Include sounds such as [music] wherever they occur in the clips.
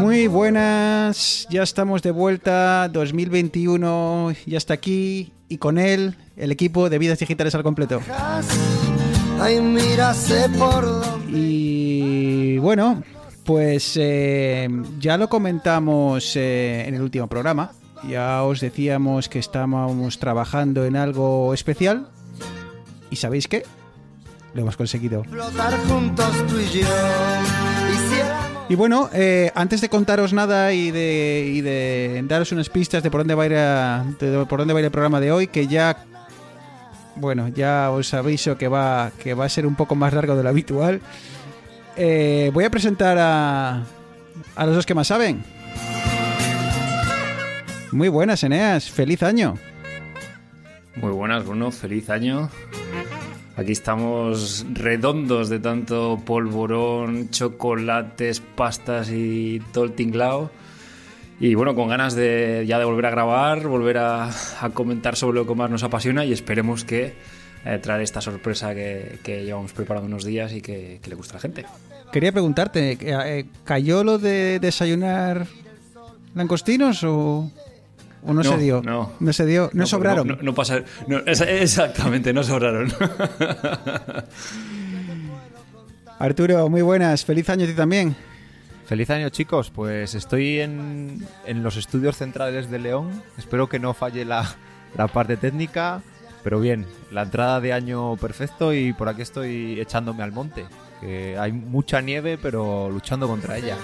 Muy buenas, ya estamos de vuelta, 2021 ya está aquí y con él el equipo de Vidas Digitales al completo. Y bueno, pues eh, ya lo comentamos eh, en el último programa, ya os decíamos que estábamos trabajando en algo especial y ¿sabéis qué? Lo hemos conseguido. Flotar juntos tú y yo. Y bueno, eh, antes de contaros nada y de, daros unas pistas de por dónde va a ir a- de por dónde va a ir el programa de hoy, que ya bueno, ya os aviso que va que va a ser un poco más largo de lo habitual. eh, voy a presentar a a los dos que más saben. Muy buenas, Eneas. Feliz año. Muy buenas, Bruno. Feliz año. Aquí estamos redondos de tanto polvorón, chocolates, pastas y todo el tinglao. Y bueno, con ganas de ya de volver a grabar, volver a, comentar sobre lo que más nos apasiona y esperemos que eh, traer esta sorpresa que, que llevamos preparando unos días y que, que le gusta a la gente. Quería preguntarte, eh, ¿cayó lo de desayunar langostinos o, o no, se dio? No, se dio, no, sobraron. No, no pasa, no, es- exactamente, no sobraron. [laughs] Arturo, muy buenas. Feliz año a ti también. Feliz año chicos, pues estoy en, en los estudios centrales de León, espero que no falle la, la parte técnica, pero bien, la entrada de año perfecto y por aquí estoy echándome al monte, que hay mucha nieve pero luchando contra ella.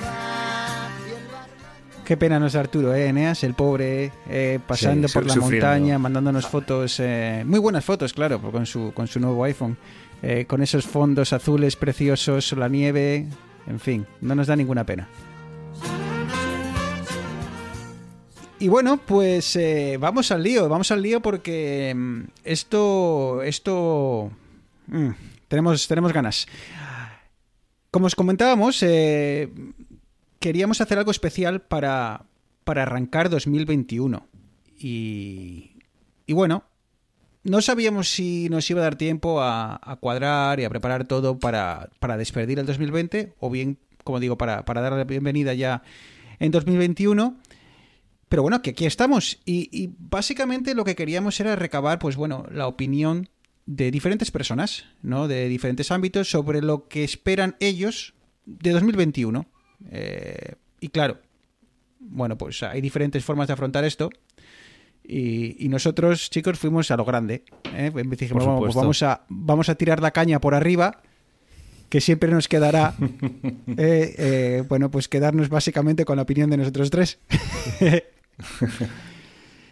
Qué pena no es Arturo, ¿eh? Eneas, el pobre, eh, pasando Sí, por la sufriendo. montaña, mandándonos fotos, eh, muy buenas fotos, claro, con su, con su nuevo iPhone, eh, con esos fondos azules preciosos, la nieve, en fin, no nos da ninguna pena. Y bueno, pues vamos al lío, vamos al lío porque mm, esto, esto, mm, tenemos, tenemos ganas. Como os comentábamos, eh, queríamos hacer algo especial para, para arrancar 2021. Y, y bueno, no sabíamos si nos iba a dar tiempo a, cuadrar y a preparar todo para, para despedir el 2020 o bien, como digo, para, para dar la bienvenida ya en 2021. Pero bueno, que aquí estamos. Y, y básicamente lo que queríamos era recabar, pues bueno, la opinión de diferentes personas, ¿no? De diferentes ámbitos sobre lo que esperan ellos de 2021. Eh, y claro, bueno, pues hay diferentes formas de afrontar esto. Y, y nosotros, chicos, fuimos a lo grande. ¿eh? Dijimos, Por "Vamos, pues vamos a, vamos a tirar la caña por arriba, que siempre nos quedará, [laughs] eh, eh, bueno, pues quedarnos básicamente con la opinión de nosotros tres. [laughs]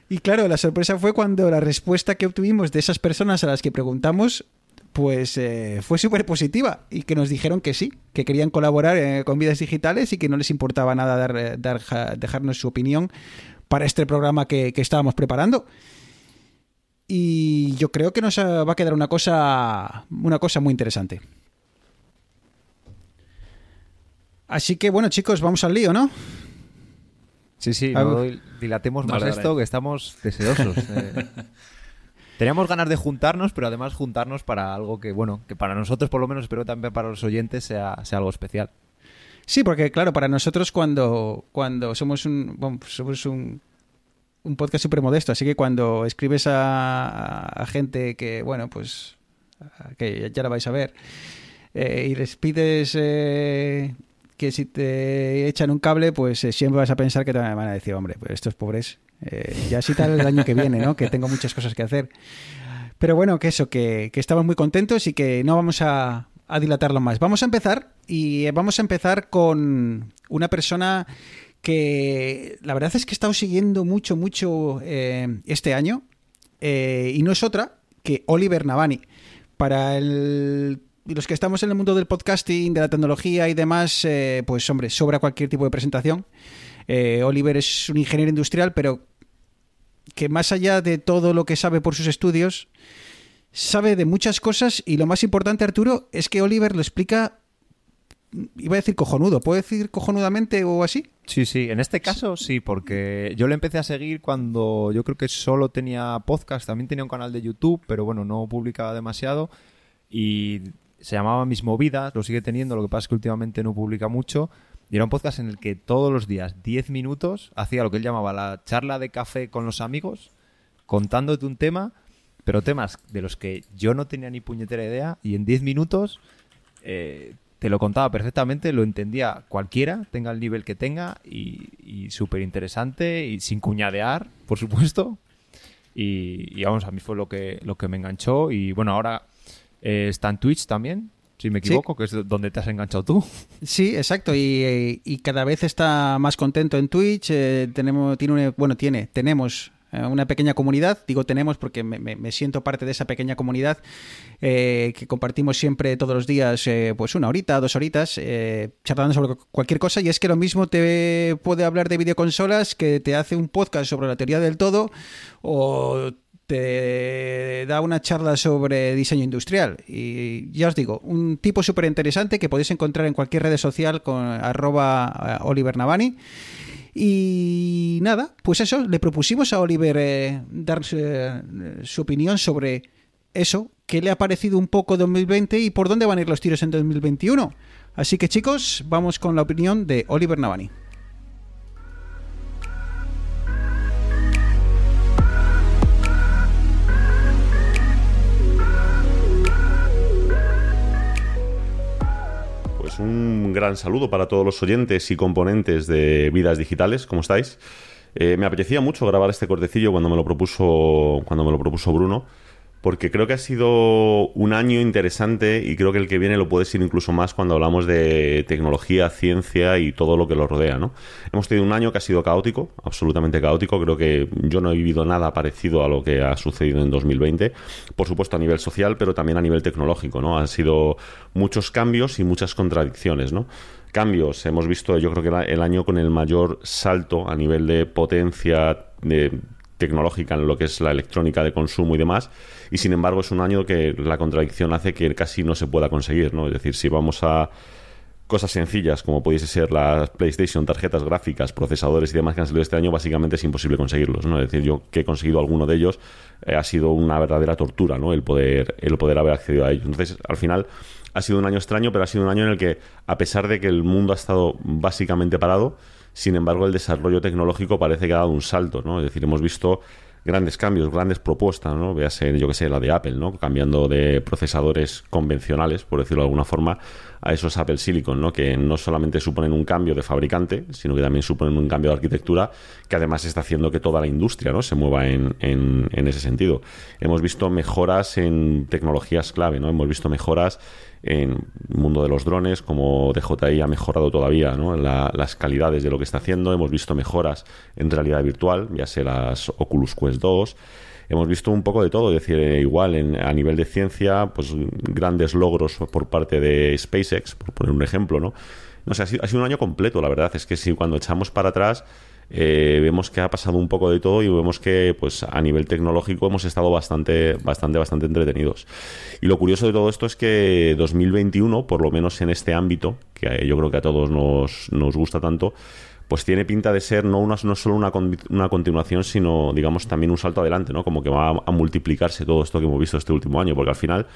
y claro, la sorpresa fue cuando la respuesta que obtuvimos de esas personas a las que preguntamos pues eh, fue súper positiva y que nos dijeron que sí, que querían colaborar eh, con vidas digitales y que no les importaba nada dar, eh, dar- dejarnos su opinión para este programa que, que estábamos preparando. Y yo creo que nos va a quedar una cosa, una cosa muy interesante. Así que bueno, chicos, vamos al lío, ¿no? Sí, sí, no dil- dilatemos más Dale, esto, que estamos deseosos. eh. [laughs] Teníamos ganas de juntarnos, pero además juntarnos para algo que, bueno, que para nosotros por lo menos, espero también para los oyentes sea, sea algo especial. Sí, porque claro, para nosotros cuando, cuando somos un, bueno, pues somos un, un podcast súper modesto, así que cuando escribes a, gente que, bueno, pues que ya la vais a ver, eh, y les pides eh, que si te echan un cable, pues eh, siempre vas a pensar que te van a decir, hombre, pues estos pobres, eh, ya sí tal el año que viene, ¿no? Que tengo muchas cosas que hacer. Pero bueno, que eso, que, que estamos muy contentos y que no vamos a, dilatarlo más. Vamos a empezar y vamos a empezar con una persona que la verdad es que he estado siguiendo mucho, mucho eh, este año eh, y no es otra que Oliver Navani. Para el- los que estamos en el mundo del podcasting, de la tecnología y demás, eh, pues hombre, sobra cualquier tipo de presentación. Eh, Oliver es un ingeniero industrial, pero que más allá de todo lo que sabe por sus estudios, sabe de muchas cosas y lo más importante, Arturo, es que Oliver lo explica, iba a decir cojonudo, ¿puedo decir cojonudamente o así? Sí, sí, en este caso sí, porque yo le empecé a seguir cuando yo creo que solo tenía podcast, también tenía un canal de YouTube, pero bueno, no publicaba demasiado y se llamaba Mis Movidas, lo sigue teniendo, lo que pasa es que últimamente no publica mucho. Y era un podcast en el que todos los días, 10 minutos, hacía lo que él llamaba la charla de café con los amigos, contándote un tema, pero temas de los que yo no tenía ni puñetera idea, y en 10 minutos eh, te lo contaba perfectamente, lo entendía cualquiera, tenga el nivel que tenga, y, y súper interesante, y sin cuñadear, por supuesto. Y, vamos, a mí fue lo que, lo que me enganchó, y bueno, ahora eh, está en Twitch también, si me equivoco, sí. que es donde te has enganchado tú. Sí, exacto, y, y cada vez está más contento en Twitch. Eh, tenemos, tiene una, bueno, tiene, tenemos eh, una pequeña comunidad, digo tenemos porque me, me, me siento parte de esa pequeña comunidad eh, que compartimos siempre todos los días, eh, pues una horita, dos horitas, eh, charlando sobre cualquier cosa. Y es que lo mismo te puede hablar de videoconsolas que te hace un podcast sobre la teoría del todo o te da una charla sobre diseño industrial. Y ya os digo, un tipo súper interesante que podéis encontrar en cualquier red social con arroba Oliver Navani. Y nada, pues eso, le propusimos a Oliver eh, dar eh, su opinión sobre eso, qué le ha parecido un poco 2020 y por dónde van a ir los tiros en 2021. Así que chicos, vamos con la opinión de Oliver Navani. Pues un gran saludo para todos los oyentes y componentes de Vidas Digitales. ¿Cómo estáis? Eh, me apetecía mucho grabar este cortecillo cuando me lo propuso, cuando me lo propuso Bruno, porque creo que ha sido un año interesante y creo que el que viene lo puede ser incluso más cuando hablamos de tecnología, ciencia y todo lo que lo rodea, ¿no? Hemos tenido un año que ha sido caótico, absolutamente caótico. Creo que yo no he vivido nada parecido a lo que ha sucedido en 2020, por supuesto a nivel social, pero también a nivel tecnológico, ¿no? Han sido muchos cambios y muchas contradicciones, ¿no? cambios. Hemos visto, yo creo que el año con el mayor salto a nivel de potencia tecnológica en lo que es la electrónica de consumo y demás, y sin embargo es un año que la contradicción hace que casi no se pueda conseguir, ¿no? Es decir, si vamos a cosas sencillas como pudiese ser las PlayStation, tarjetas gráficas, procesadores y demás que han salido este año, básicamente es imposible conseguirlos, ¿no? Es decir, yo que he conseguido alguno de ellos eh, ha sido una verdadera tortura, ¿no? El poder, el poder haber accedido a ellos. Entonces, al final ha sido un año extraño, pero ha sido un año en el que, a pesar de que el mundo ha estado básicamente parado, sin embargo, el desarrollo tecnológico parece que ha dado un salto, ¿no? Es decir, hemos visto grandes cambios, grandes propuestas, ¿no? Véase, yo que sé, la de Apple, ¿no? Cambiando de procesadores convencionales, por decirlo de alguna forma, a esos Apple Silicon, ¿no? Que no solamente suponen un cambio de fabricante, sino que también suponen un cambio de arquitectura, que además está haciendo que toda la industria, ¿no? Se mueva en, en, ese sentido. Hemos visto mejoras en tecnologías clave, ¿no? Hemos visto mejoras en el mundo de los drones, como DJI ha mejorado todavía ¿no? La, las calidades de lo que está haciendo. Hemos visto mejoras en realidad virtual, ya sea las Oculus Quest 2. Hemos visto un poco de todo, es decir, eh, igual en, a nivel de ciencia, pues grandes logros por parte de SpaceX, por poner un ejemplo, ¿no? No sé, ha sido, ha sido un año completo, la verdad. Es que si cuando echamos para atrás, eh, vemos que ha pasado un poco de todo y vemos que pues a nivel tecnológico hemos estado bastante bastante bastante entretenidos y lo curioso de todo esto es que 2021 por lo menos en este ámbito que yo creo que a todos nos, nos gusta tanto pues tiene pinta de ser no, una, no solo una, una, continuación, sino digamos también un salto adelante, ¿no? Como que va a, multiplicarse todo esto que hemos visto este último año, porque al final,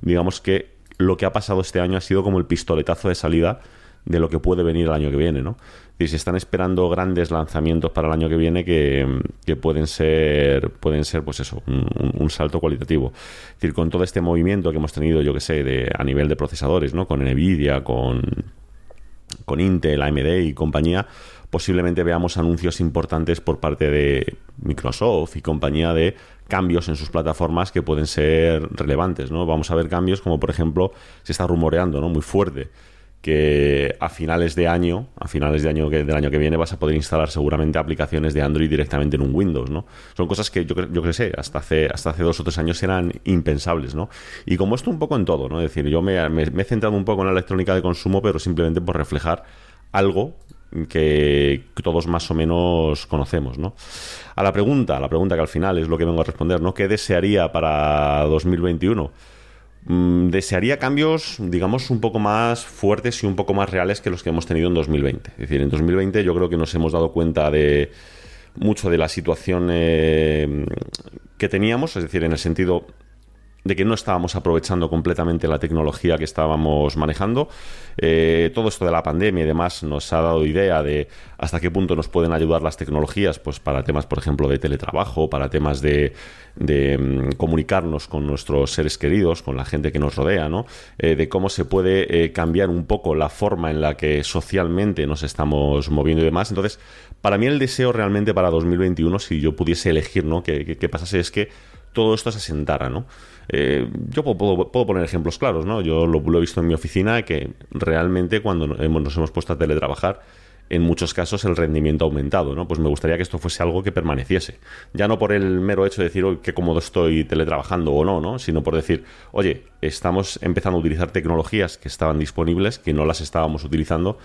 digamos que lo que ha pasado este año ha sido como el pistoletazo de salida de lo que puede venir el año que viene, ¿no? Y se están esperando grandes lanzamientos para el año que viene que, que pueden ser, pueden ser, pues eso, un, un, salto cualitativo. Es decir, con todo este movimiento que hemos tenido, yo que sé, de, a nivel de procesadores, ¿no? Con Nvidia, con, con Intel, AMD y compañía, posiblemente veamos anuncios importantes por parte de Microsoft y compañía de cambios en sus plataformas que pueden ser relevantes, ¿no? Vamos a ver cambios como, por ejemplo, se está rumoreando, ¿no? Muy fuerte que a finales de año, a finales de año del año que viene, vas a poder instalar seguramente aplicaciones de Android directamente en un Windows, ¿no? Son cosas que yo, yo que sé, hasta hace, hasta hace dos o tres años eran impensables, ¿no? Y como esto un poco en todo, ¿no? Es decir, yo me, me he centrado un poco en la electrónica de consumo, pero simplemente por reflejar algo que todos más o menos conocemos, ¿no? A la pregunta, la pregunta que al final es lo que vengo a responder, ¿no? ¿Qué desearía para 2021? Mm, desearía cambios, digamos, un poco más fuertes y un poco más reales que los que hemos tenido en 2020. Es decir, en 2020 yo creo que nos hemos dado cuenta de mucho de la situación eh, que teníamos, es decir, en el sentido de que no estábamos aprovechando completamente la tecnología que estábamos manejando. Eh, todo esto de la pandemia y demás nos ha dado idea de hasta qué punto nos pueden ayudar las tecnologías, pues para temas, por ejemplo, de teletrabajo, para temas de, mm, comunicarnos con nuestros seres queridos, con la gente que nos rodea, ¿no? Eh, de cómo se puede eh, cambiar un poco la forma en la que socialmente nos estamos moviendo y demás. Entonces, para mí el deseo realmente para 2021, si yo pudiese elegir, ¿no? Que, que pasase es que todo esto se asentara, ¿no? Eh, yo puedo, poner ejemplos claros, ¿no? Yo lo, he visto en mi oficina que realmente cuando nos hemos puesto a teletrabajar, en muchos casos el rendimiento ha aumentado, ¿no? Pues me gustaría que esto fuese algo que permaneciese. Ya no por el mero hecho de decir, qué cómodo estoy teletrabajando o no, ¿no? Sino por decir, oye, estamos empezando a utilizar tecnologías que estaban disponibles, que no las estábamos utilizando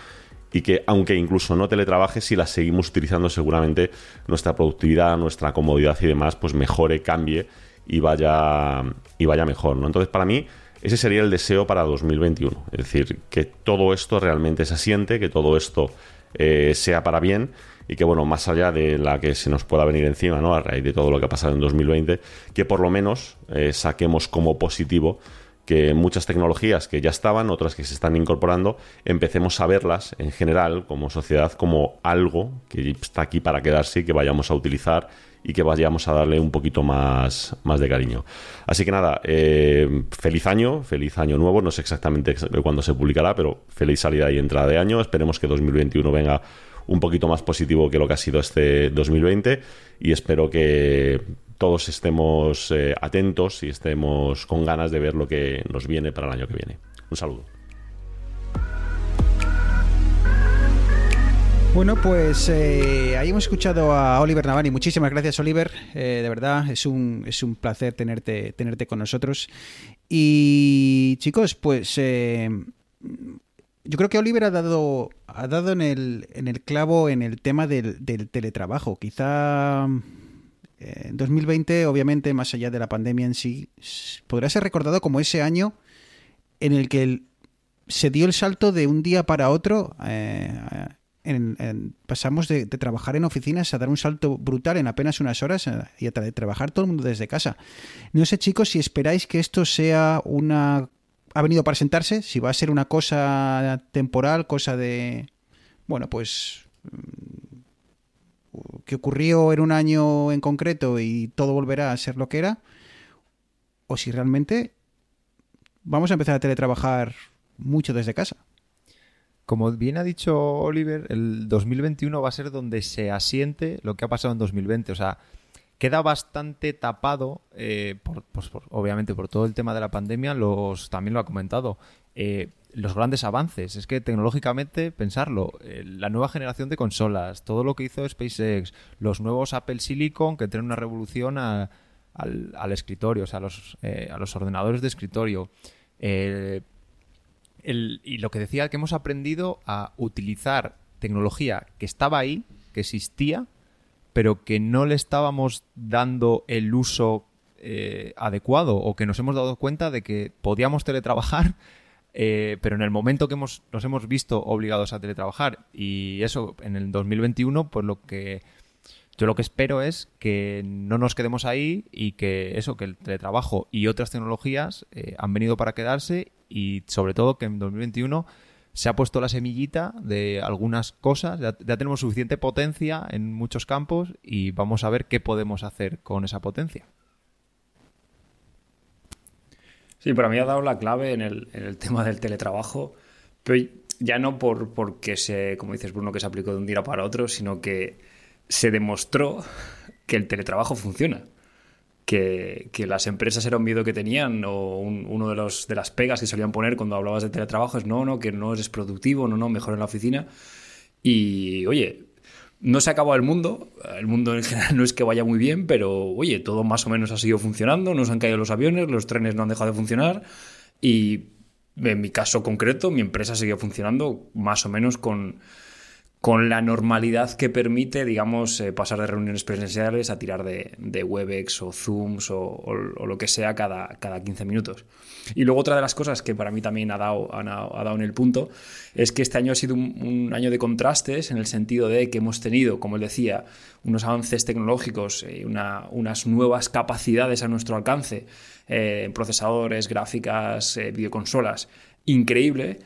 y que aunque incluso no teletrabaje, si las seguimos utilizando seguramente nuestra productividad, nuestra comodidad y demás, pues mejore, cambie y vaya, y vaya mejor. ¿no? Entonces, para mí, ese sería el deseo para 2021. Es decir, que todo esto realmente se asiente, que todo esto eh, sea para bien y que, bueno, más allá de la que se nos pueda venir encima, ¿no? A raíz de todo lo que ha pasado en 2020, que por lo menos eh, saquemos como positivo que muchas tecnologías que ya estaban, otras que se están incorporando, empecemos a verlas en general como sociedad como algo que está aquí para quedarse y que vayamos a utilizar y que vayamos a darle un poquito más, más de cariño. Así que nada, eh, feliz año, feliz año nuevo, no sé exactamente cuándo se publicará, pero feliz salida y entrada de año, esperemos que 2021 venga un poquito más positivo que lo que ha sido este 2020 y espero que todos estemos eh, atentos y estemos con ganas de ver lo que nos viene para el año que viene. Un saludo. Bueno, pues eh, ahí hemos escuchado a Oliver Navani. Muchísimas gracias, Oliver. Eh, de verdad, es un, es un placer tenerte, tenerte con nosotros. Y chicos, pues eh, yo creo que Oliver ha dado, ha dado en, el, en el clavo en el tema del, teletrabajo. Quizá en 2020, obviamente, más allá de la pandemia en sí, podrá ser recordado como ese año en el que se dio el salto de un día para otro pasamos de, trabajar en oficinas a dar un salto brutal en apenas unas horas eh, y a trabajar todo el mundo desde casa. No sé, chicos, si esperáis que esto sea una... ha venido para sentarse, si va a ser una cosa temporal, cosa de... Bueno, pues... Mm, que ocurrió en un año en concreto y todo volverá a ser lo que era, o si realmente vamos a empezar a teletrabajar mucho desde casa. Como bien ha dicho Oliver, el 2021 va a ser donde se asiente lo que ha pasado en 2020. O sea, queda bastante tapado, eh, pues, por, obviamente por todo el tema de la pandemia, los también lo ha comentado, eh, los grandes avances. Es que tecnológicamente, pensarlo, eh, la nueva generación de consolas, todo lo que hizo SpaceX, los nuevos Apple Silicon que tienen una revolución al, escritorio, o sea, a los, a los ordenadores de escritorio y lo que decía que hemos aprendido a utilizar tecnología que estaba ahí, que existía, pero que no le estábamos dando el uso eh, adecuado o que nos hemos dado cuenta de que podíamos teletrabajar, [laughs] eh, pero en el momento que hemos, nos hemos visto obligados a teletrabajar. Y eso en el 2021, pues lo que yo lo que espero es que no nos quedemos ahí y que eso, que el teletrabajo y otras tecnologías eh, han venido para quedarse y sobre todo que en 2021 se ha puesto la semillita de algunas cosas, ya, tenemos suficiente potencia en muchos campos y vamos a ver qué podemos hacer con esa potencia. Sí, para mí ha dado la clave en el, tema del teletrabajo, pero ya no por porque se, como dices Bruno, que se aplicó de un día para otro, sino que se demostró que el teletrabajo funciona que, las empresas era un miedo que tenían o uno de, los, de las pegas que solían poner cuando hablabas de teletrabajo es no, no, que no eres productivo, no, no, mejor en la oficina. Y oye, no se ha acabado el mundo, el mundo en general [laughs] no es que vaya muy bien, pero oye, todo más o menos ha seguido funcionando, no se han caído los aviones, los trenes no han dejado de funcionar y en mi caso concreto mi empresa seguía funcionando más o menos con con la normalidad que permite, digamos, eh, pasar de reuniones presenciales a tirar de, Webex o Zooms o, lo que sea cada, cada 15 minutos. Y luego otra de las cosas que para mí también ha dado, ha, dado en el punto es que este año ha sido un, año de contrastes en el sentido de que hemos tenido, como él decía, unos avances tecnológicos, eh, una, unas nuevas capacidades a nuestro alcance, eh, procesadores, gráficas, eh, videoconsolas, increíble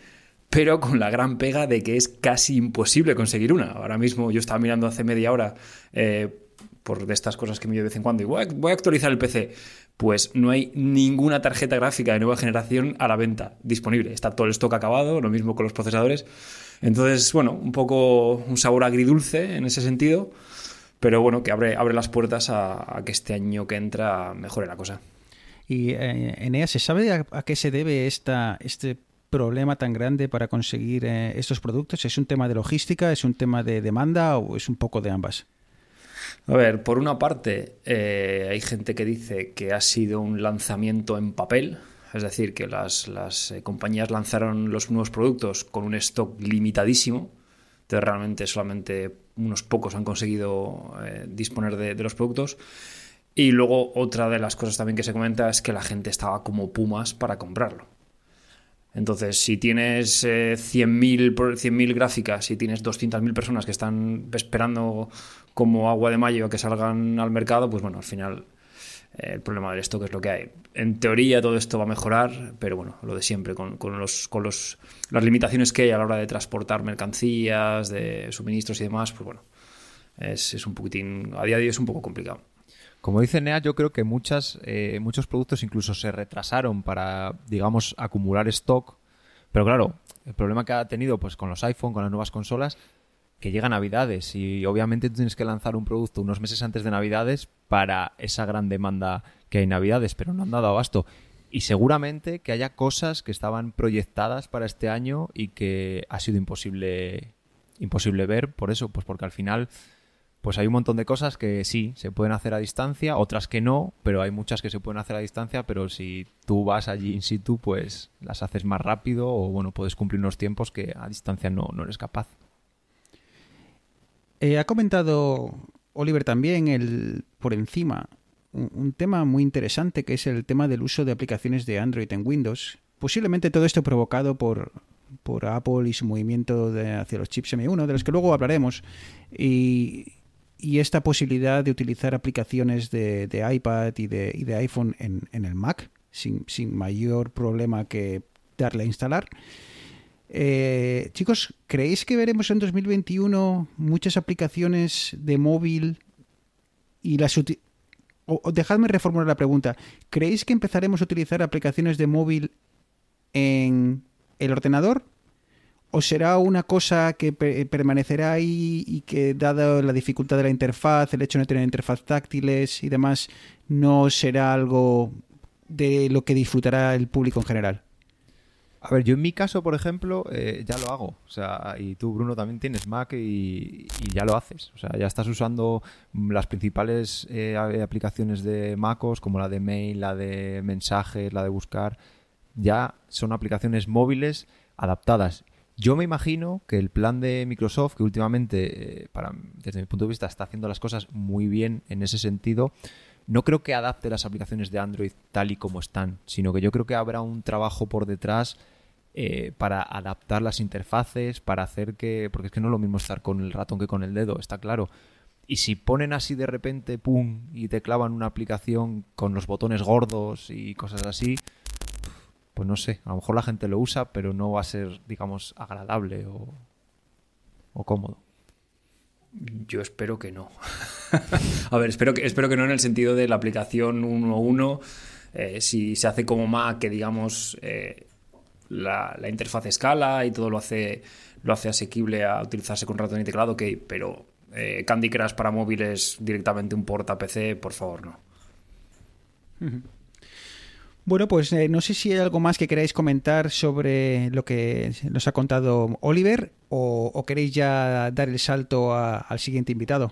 pero con la gran pega de que es casi imposible conseguir una. Ahora mismo yo estaba mirando hace media hora eh, por de estas cosas que me de vez en cuando y voy a, voy a, actualizar el PC. Pues no hay ninguna tarjeta gráfica de nueva generación a la venta disponible. Está todo el stock acabado, lo mismo con los procesadores. Entonces, bueno, un poco un sabor agridulce en ese sentido, pero bueno, que abre, abre las puertas a, que este año que entra mejore la cosa. Y eh, Enea, ¿se sabe a, a, qué se debe esta, este problema tan grande para conseguir eh, estos productos? ¿Es un tema de logística, es un tema de demanda o es un poco de ambas? A ver, por una parte, eh, hay gente que dice que ha sido un lanzamiento en papel, es decir, que las, las eh, compañías lanzaron los nuevos productos con un stock limitadísimo, entonces realmente solamente unos pocos han conseguido disponer de los productos. Y luego otra de las cosas también que se comenta es que la gente estaba como pumas para comprarlo. Entonces, si tienes eh, 100.000 100 gráficas, si tienes 200.000 personas que están esperando como agua de mayo a que salgan al mercado, pues bueno, al final eh, el problema del stock es lo que hay. En teoría todo esto va a mejorar, pero bueno, lo de siempre, con, con, los, con los, las limitaciones que hay a la hora de transportar mercancías, de suministros y demás, pues bueno, es, es un poquitín, a día de hoy es un poco complicado. Como dice Nea, yo creo que eh, muchos productos incluso se retrasaron para, digamos, acumular stock. Pero claro, el problema que ha tenido pues con los iPhone, con las nuevas consolas, que llega Navidades y obviamente tienes que lanzar un producto unos meses antes de Navidades para esa gran demanda que hay en Navidades, pero no han dado abasto. Y seguramente que haya cosas que estaban proyectadas para este año y que ha sido imposible, imposible ver por eso, pues porque al final pues hay un montón de cosas que sí se pueden hacer a distancia, otras que no, pero hay muchas que se pueden hacer a distancia, pero si tú vas allí in situ, pues las haces más rápido o bueno, puedes cumplir unos tiempos que a distancia no, no eres capaz. Eh, ha comentado Oliver también el por encima un, tema muy interesante que es el tema del uso de aplicaciones de Android en Windows. Posiblemente todo esto provocado por, por Apple y su movimiento de, hacia los chips M1, de los que luego hablaremos. Y, y esta posibilidad de utilizar aplicaciones de, de iPad y de, y de iPhone en, en, el Mac sin, sin, mayor problema que darle a instalar. Eh, chicos, ¿creéis que veremos en 2021 muchas aplicaciones de móvil y las o, dejadme reformular la pregunta. ¿Creéis que empezaremos a utilizar aplicaciones de móvil en el ordenador o será una cosa que permanecerá ahí y que dada la dificultad de la interfaz, el hecho de no tener interfaz táctiles y demás, no será algo de lo que disfrutará el público en general? A ver, yo en mi caso, por ejemplo, eh, ya lo hago. O sea, y tú, Bruno, también tienes Mac y, ya lo haces. O sea, ya estás usando las principales eh, aplicaciones de MacOS, como la de Mail, la de mensajes, la de buscar. Ya son aplicaciones móviles adaptadas. Yo me imagino que el plan de Microsoft, que últimamente, eh, para, desde mi punto de vista, está haciendo las cosas muy bien en ese sentido, no creo que adapte las aplicaciones de Android tal y como están, sino que yo creo que habrá un trabajo por detrás eh, para adaptar las interfaces, para hacer que... Porque es que no es lo mismo estar con el ratón que con el dedo, está claro. Y si ponen así de repente, ¡pum!, y te clavan una aplicación con los botones gordos y cosas así, pues no sé, a lo mejor la gente lo usa, pero no va a ser, digamos, agradable o, o cómodo. Yo espero que no. [laughs] a ver, espero que, espero que no en el sentido de la aplicación 1.1. Eh, si se hace como Mac, que digamos eh, la, la, interfaz escala y todo lo hace, lo hace asequible a utilizarse con ratón y teclado, ok, pero eh, Candy Crush para móviles directamente un porta PC, por favor, no. Bueno, pues eh, no sé si hay algo más que queráis comentar sobre lo que nos ha contado Oliver o, o queréis ya dar el salto a, al siguiente invitado.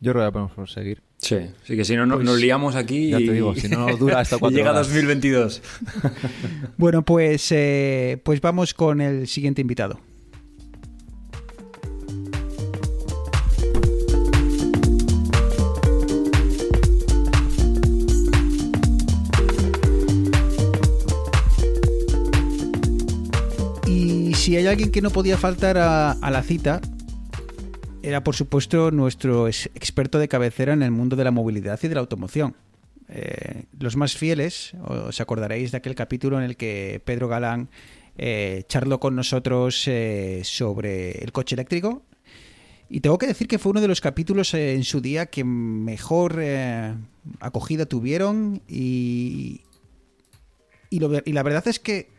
Yo creo que podemos proseguir. Sí, sí que si no, pues, nos liamos aquí ya te digo, si no dura hasta [laughs] cuatro y llega horas. 2022. [laughs] bueno, pues, eh, pues vamos con el siguiente invitado. Hay alguien que no podía faltar a, la cita, era por supuesto nuestro ex- experto de cabecera en el mundo de la movilidad y de la automoción. Eh, los más fieles, os acordaréis de aquel capítulo en el que Pedro Galán eh, charló con nosotros eh, sobre el coche eléctrico. Y tengo que decir que fue uno de los capítulos en su día que mejor acogida tuvieron y, y la verdad es que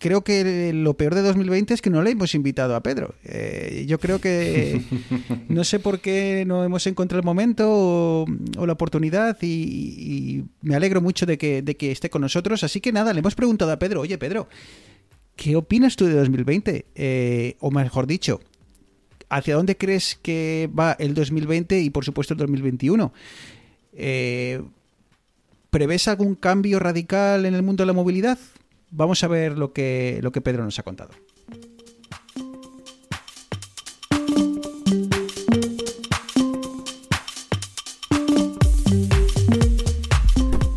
creo que lo peor de 2020 es que no le hemos invitado a Pedro. Eh, yo creo que [laughs] no sé por qué no hemos encontrado el momento o, o la oportunidad y, y me alegro mucho de que, de que esté con nosotros. Así que nada, le hemos preguntado a Pedro, oye Pedro, ¿qué opinas tú de 2020? Eh, o mejor dicho, ¿hacia dónde crees que va el 2020 y por supuesto el 2021? Eh, ¿Prevés algún cambio radical en el mundo de la movilidad? Vamos a ver lo que, lo que Pedro nos ha contado.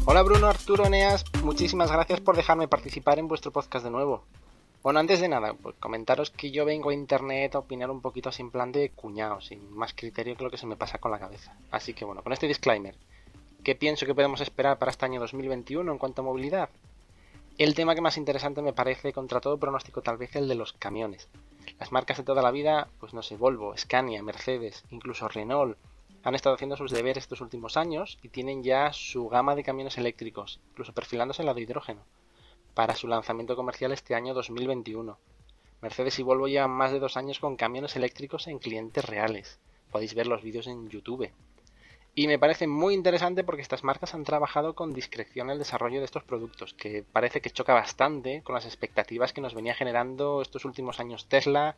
Hola Bruno, Arturo, Eneas, muchísimas gracias por dejarme participar en vuestro podcast de nuevo. Bueno, antes de nada, pues comentaros que yo vengo a internet a opinar un poquito sin plan de cuñado, sin más criterio que lo que se me pasa con la cabeza. Así que bueno, con este disclaimer, ¿qué pienso que podemos esperar para este año 2021 en cuanto a movilidad? El tema que más interesante me parece, contra todo pronóstico, tal vez el de los camiones. Las marcas de toda la vida, pues no sé, Volvo, Scania, Mercedes, incluso Renault, han estado haciendo sus deberes estos últimos años y tienen ya su gama de camiones eléctricos, incluso perfilándose en la de hidrógeno, para su lanzamiento comercial este año 2021. Mercedes y Volvo llevan más de dos años con camiones eléctricos en clientes reales. Podéis ver los vídeos en YouTube. Y me parece muy interesante porque estas marcas han trabajado con discreción el desarrollo de estos productos, que parece que choca bastante con las expectativas que nos venía generando estos últimos años Tesla,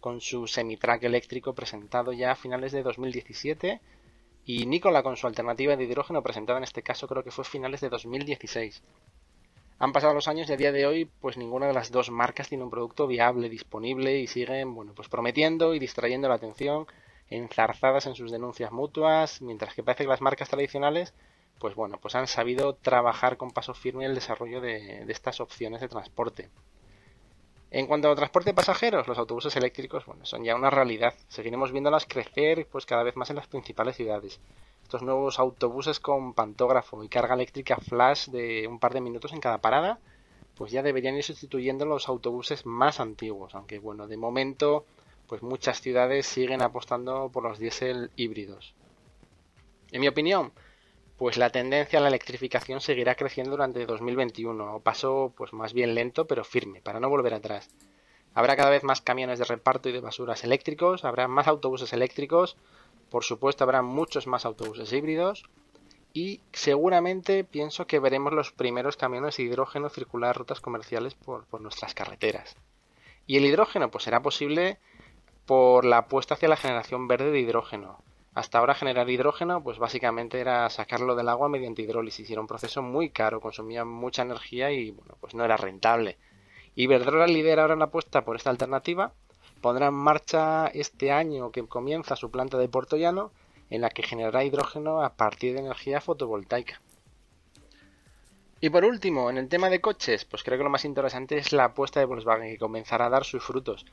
con su semi-truck eléctrico presentado ya a finales de 2017 y Nikola con su alternativa de hidrógeno presentada en este caso creo que fue a finales de 2016. Han pasado los años y a día de hoy pues ninguna de las dos marcas tiene un producto viable, disponible y siguen bueno pues prometiendo y distrayendo la atención, enzarzadas en sus denuncias mutuas, mientras que parece que las marcas tradicionales pues bueno pues han sabido trabajar con paso firme el desarrollo de, estas opciones de transporte. En cuanto al transporte de pasajeros, los autobuses eléctricos, bueno, son ya una realidad. Seguiremos viéndolas crecer, pues cada vez más en las principales ciudades. Estos nuevos autobuses con pantógrafo y carga eléctrica flash de un par de minutos en cada parada, pues ya deberían ir sustituyendo los autobuses más antiguos, aunque bueno, de momento, pues muchas ciudades siguen apostando por los diésel híbridos. En mi opinión, pues la tendencia a la electrificación seguirá creciendo durante 2021, o paso pues más bien lento pero firme, para no volver atrás. Habrá cada vez más camiones de reparto y de basuras eléctricos, habrá más autobuses eléctricos, por supuesto habrá muchos más autobuses híbridos y seguramente pienso que veremos los primeros camiones de hidrógeno circular rutas comerciales por, por nuestras carreteras. Y el hidrógeno pues será posible por la apuesta hacia la generación verde de hidrógeno, hasta ahora generar hidrógeno, pues básicamente era sacarlo del agua mediante hidrólisis era un proceso muy caro, consumía mucha energía y bueno, pues no era rentable. Iberdrola lidera ahora la apuesta por esta alternativa, pondrá en marcha este año que comienza su planta de Puerto Llano, en la que generará hidrógeno a partir de energía fotovoltaica. Y por último, en el tema de coches, pues creo que lo más interesante es la apuesta de Volkswagen, que comenzará a dar sus frutos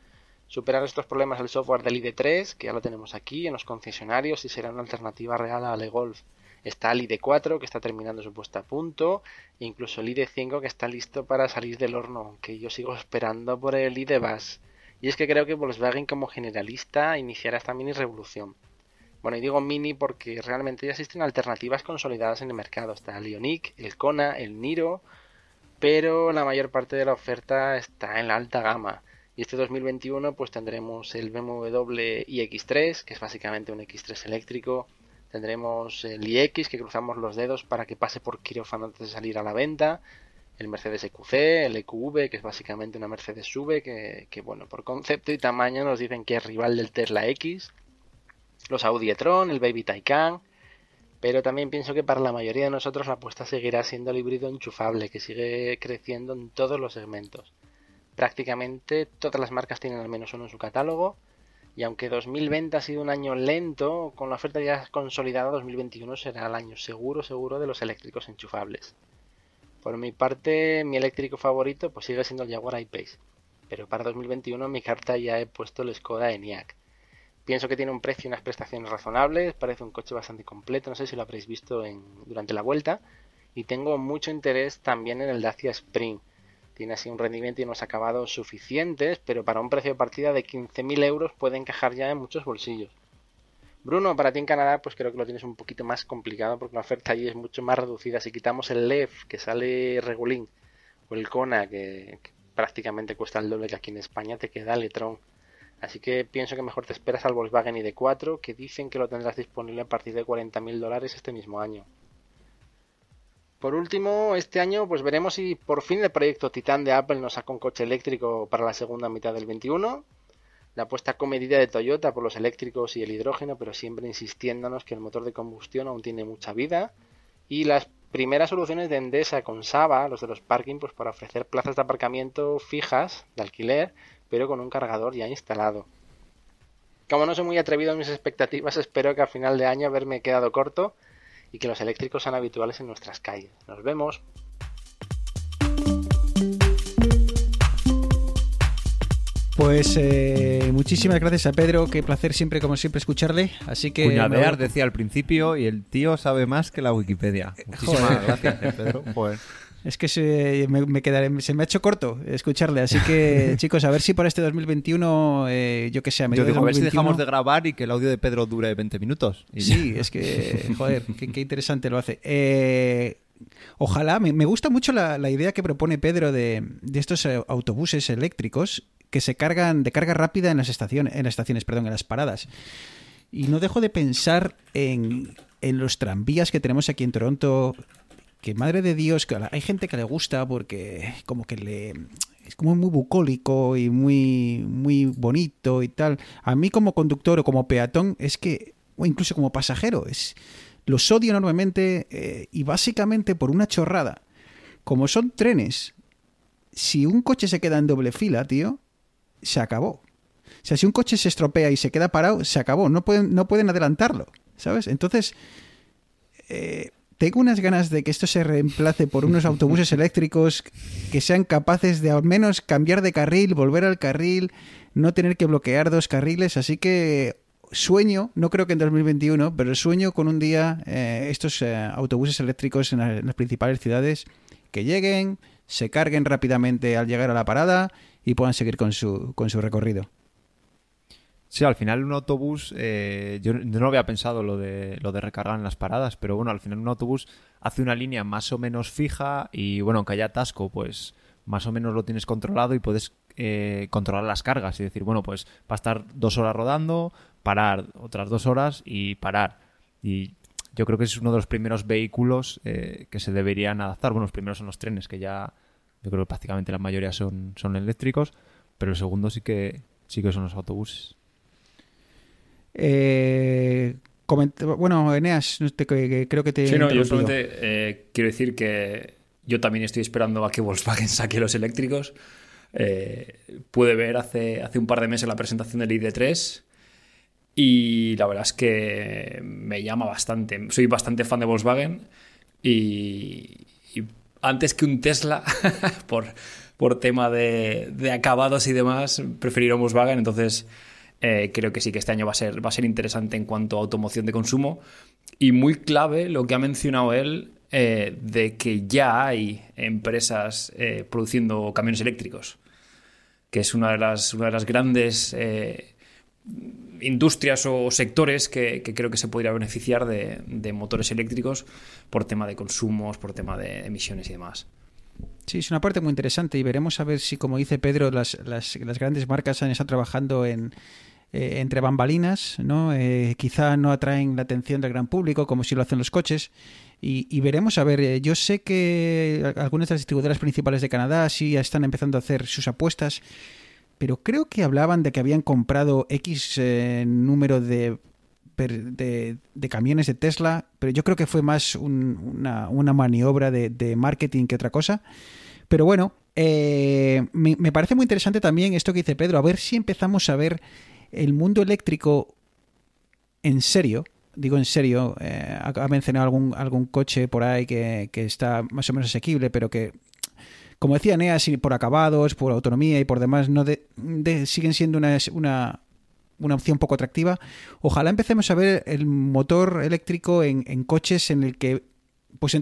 superar estos problemas del software del ID3, que ya lo tenemos aquí en los concesionarios y será una alternativa real al eGolf. Está el ID4 que está terminando su puesta a punto, e incluso el ID5 que está listo para salir del horno, aunque yo sigo esperando por el ID-Bus. Y es que creo que Volkswagen como generalista iniciará esta mini revolución. Bueno, y digo mini porque realmente ya existen alternativas consolidadas en el mercado. Está el Ioniq, el Kona, el Niro, pero la mayor parte de la oferta está en la alta gama. Y este 2021 pues tendremos el BMW iX3, que es básicamente un X3 eléctrico. Tendremos el iX, que cruzamos los dedos para que pase por quirófano antes de salir a la venta. El Mercedes EQC, el EQV, que es básicamente una Mercedes SUV, que, que bueno, por concepto y tamaño nos dicen que es rival del Tesla X. Los Audi e-tron, el Baby Taycan. Pero también pienso que para la mayoría de nosotros la apuesta seguirá siendo el híbrido enchufable, que sigue creciendo en todos los segmentos prácticamente todas las marcas tienen al menos uno en su catálogo. Y aunque 2020 ha sido un año lento, con la oferta ya consolidada, 2021 será el año seguro, seguro de los eléctricos enchufables. Por mi parte, mi eléctrico favorito pues sigue siendo el Jaguar I-Pace. pero para 2021 en mi carta ya he puesto el Skoda ENIAC. Pienso que tiene un precio y unas prestaciones razonables, parece un coche bastante completo, no sé si lo habréis visto en, durante la vuelta, y tengo mucho interés también en el Dacia Spring. Tiene así un rendimiento y unos acabados suficientes, pero para un precio de partida de 15.000 euros puede encajar ya en muchos bolsillos. Bruno, para ti en Canadá, pues creo que lo tienes un poquito más complicado porque la oferta allí es mucho más reducida. Si quitamos el LEV, que sale regulín, o el Kona, que, prácticamente cuesta el doble que aquí en España, te queda el. Así que pienso que mejor te esperas al Volkswagen ID4, que dicen que lo tendrás disponible a partir de 40.000 dólares este mismo año. Por último, este año pues veremos si por fin el proyecto Titan de Apple nos saca un coche eléctrico para la segunda mitad del 21. La apuesta comedida de Toyota por los eléctricos y el hidrógeno, pero siempre insistiéndonos que el motor de combustión aún tiene mucha vida. Y las primeras soluciones de Endesa con Saba, los de los parking, pues para ofrecer plazas de aparcamiento fijas de alquiler, pero con un cargador ya instalado. Como no soy muy atrevido en mis expectativas, espero que a final de año haberme quedado corto y que los eléctricos sean habituales en nuestras calles. Nos vemos. Pues eh, muchísimas gracias a Pedro, qué placer siempre, como siempre, escucharle. Así que. Cuñadear me- decía al principio y el tío sabe más que la Wikipedia. Muchísimas gracias, eh, Pedro. [laughs] Joder. Es que se me, me quedaré, se me ha hecho corto escucharle. Así que, [laughs] chicos, a ver si para este 2021, eh, yo que sé, a mediados digo, a ver si 2021 dejamos de grabar y que el audio de Pedro dure 20 minutos. Y ya. Sí, es que, [laughs] joder, qué, qué interesante lo hace. Eh, ojalá, me, me gusta mucho la, la idea que propone Pedro de, de estos eh, autobuses eléctricos que se cargan de carga rápida en las estaciones, en las estaciones, perdón, en las paradas. Y no dejo de pensar en, en los tranvías que tenemos aquí en Toronto. Que madre de Dios, que hay gente que le gusta porque como que le es como muy bucólico y muy muy bonito y tal. A mí como conductor o como peatón es que o incluso como pasajero los odio enormemente eh, y básicamente por una chorrada. Como son trenes, si un coche se queda en doble fila, tío, se acabó. O sea, si un coche se estropea y se queda parado, se acabó. No pueden, no pueden adelantarlo, ¿sabes? Entonces, eh, tengo unas ganas de que esto se reemplace por unos autobuses [laughs] eléctricos que sean capaces de al menos cambiar de carril, volver al carril, no tener que bloquear dos carriles. Así que sueño, no creo que en 2021, pero sueño con un día eh, estos eh, autobuses eléctricos en, la- en las principales ciudades que lleguen, se carguen rápidamente al llegar a la parada y puedan seguir con su, con su recorrido. Sí, al final un autobús, eh, yo, no había pensado lo de, lo de recargar en las paradas, pero bueno, al final un autobús hace una línea más o menos fija y bueno, aunque haya atasco, pues más o menos lo tienes controlado y puedes eh, controlar las cargas y decir, bueno, pues va a estar dos horas rodando, parar otras dos horas y parar. Y yo creo que es uno de los primeros vehículos eh, que se deberían adaptar. Bueno, los primeros son los trenes, que ya yo creo que prácticamente la mayoría son, son eléctricos, pero el segundo sí que, sí que son los autobuses. Eh, bueno, Eneas, te- que- creo que te Sí, no, yo solamente eh, quiero decir que yo también estoy esperando a que Volkswagen saque los eléctricos. Eh, pude ver hace, hace un par de meses la presentación del ID3 y la verdad es que me llama bastante. Soy bastante fan de Volkswagen y, y antes que un Tesla, [laughs] por, por tema de, de acabados y demás, preferiré Volkswagen. Entonces, eh, creo que sí que este año va a, ser, va a ser interesante en cuanto a automoción de consumo. Y muy clave lo que ha mencionado él eh, de que ya hay empresas eh, produciendo camiones eléctricos, que es una de las, una de las grandes industrias o sectores que, que creo que se podría beneficiar de, de motores eléctricos por tema de consumos, por tema de emisiones y demás. Sí, es una parte muy interesante y veremos a ver si, como dice Pedro, las, las, grandes marcas han estado trabajando en eh, entre bambalinas, ¿no? Eh, quizá no atraen la atención del gran público como si lo hacen los coches y, y veremos a ver. eh, yo sé que algunas de las distribuidoras principales de Canadá sí ya están empezando a hacer sus apuestas, pero creo que hablaban de que habían comprado X número de de, camiones de Tesla, pero yo creo que fue más un- una, una maniobra de, marketing que otra cosa. Pero bueno, eh, me, parece muy interesante también esto que dice Pedro, a ver si empezamos a ver el mundo eléctrico en serio. Digo en serio, eh, ha mencionado algún, algún coche por ahí que, está más o menos asequible, pero que como decía Neas, por acabados, por autonomía y por demás, no de, siguen siendo una, una, opción poco atractiva. Ojalá empecemos a ver el motor eléctrico en, coches en el que pues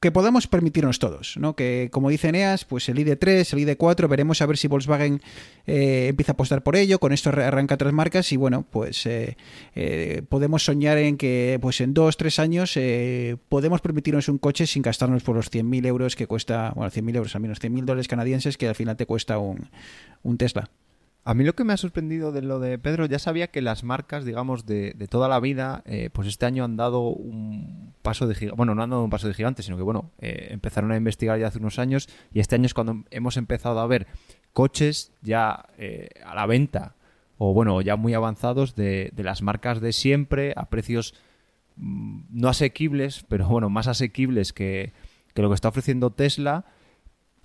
que podamos permitirnos todos, ¿no? Que como dice Eneas, pues el ID3, el ID4, veremos a ver si Volkswagen eh, empieza a apostar por ello, con esto arranca otras marcas y bueno, pues eh, eh, podemos soñar en que pues en dos, tres años podemos permitirnos un coche sin gastarnos por los 100.000 euros que cuesta, bueno, 100.000 euros al menos, 100.000 dólares canadienses que al final te cuesta un Tesla. A mí lo que me ha sorprendido de lo de Pedro, ya sabía que las marcas, digamos, de, toda la vida, eh, pues este año han dado un paso de gigante. Bueno, no han dado un paso de gigante, sino que, bueno, eh, empezaron a investigar ya hace unos años y este año es cuando hemos empezado a ver coches ya eh, a la venta o, bueno, ya muy avanzados de, de las marcas de siempre a precios mm, no asequibles, pero, bueno, más asequibles que, que lo que está ofreciendo Tesla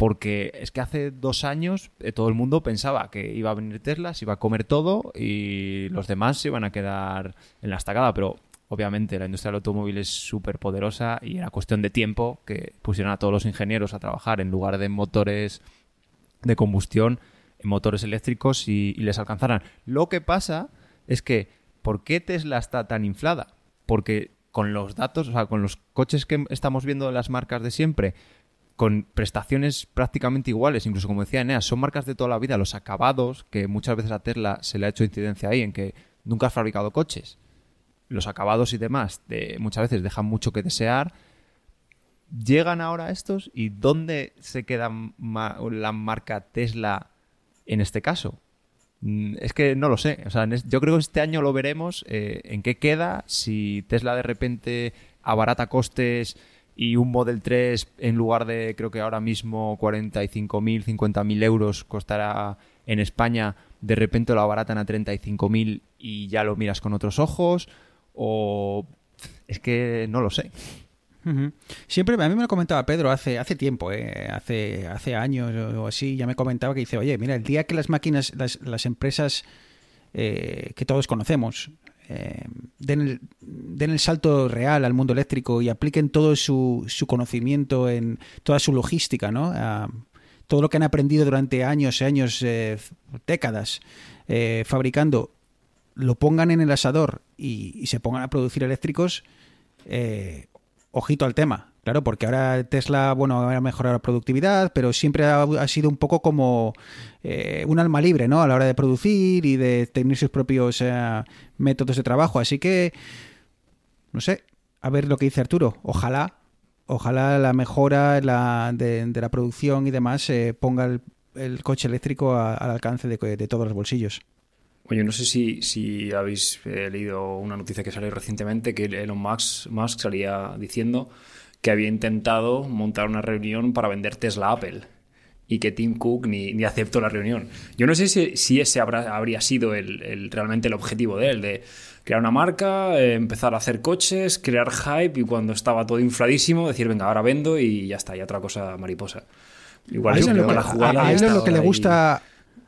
porque es que hace dos años eh, todo el mundo pensaba que iba a venir Tesla, se iba a comer todo y los demás se iban a quedar en la estacada, pero obviamente la industria del automóvil es súper poderosa y era cuestión de tiempo que pusieran a todos los ingenieros a trabajar en lugar de motores de combustión, en motores eléctricos y, y les alcanzaran. Lo que pasa es que, ¿por qué Tesla está tan inflada? Porque con los datos, o sea, con los coches que estamos viendo de las marcas de siempre, con prestaciones prácticamente iguales, incluso como decía Eneas, son marcas de toda la vida, los acabados, que muchas veces a Tesla se le ha hecho incidencia ahí, en que nunca has fabricado coches. Los acabados y demás de, muchas veces dejan mucho que desear. Llegan ahora estos y ¿dónde se queda la marca Tesla en este caso? Mm, es que no lo sé. O sea, yo creo que este año lo veremos eh, en qué queda, si Tesla de repente abarata costes y un Model 3 en lugar de creo que ahora mismo 45.000, 50.000 euros costará en España, de repente lo abaratan a 35.000 y ya lo miras con otros ojos o es que no lo sé. Siempre, a mí me lo comentaba Pedro hace, hace tiempo, eh, hace, hace años o así, ya me comentaba que dice, oye, mira, el día que las máquinas, las, las empresas eh, que todos conocemos, eh, den, el, salto real al mundo eléctrico y apliquen todo su, conocimiento en toda su logística, ¿no? todo lo que han aprendido durante años y años, eh, décadas, eh, fabricando, lo pongan en el asador y, se pongan a producir eléctricos, ojito al tema. Claro, porque ahora Tesla, bueno, a mejorar la productividad, pero siempre ha, sido un poco como eh, un alma libre, ¿no? A la hora de producir y de tener sus propios eh, métodos de trabajo. Así que, no sé, a ver lo que dice Arturo. Ojalá, ojalá la mejora de, la producción y demás eh, ponga el, coche eléctrico al alcance de, todos los bolsillos. Oye, no sé si, si habéis leído una noticia que salió recientemente que Elon Musk, Musk salía diciendo que había intentado montar una reunión para vender Tesla a Apple y que Tim Cook ni, ni aceptó la reunión. Yo no sé si, ese habrá, habría sido el, realmente el objetivo de él, de crear una marca, eh, empezar a hacer coches, crear hype y cuando estaba todo infladísimo decir, venga, ahora vendo y ya está, y otra cosa mariposa. Igual es lo que, la jugada a, lo que le gusta...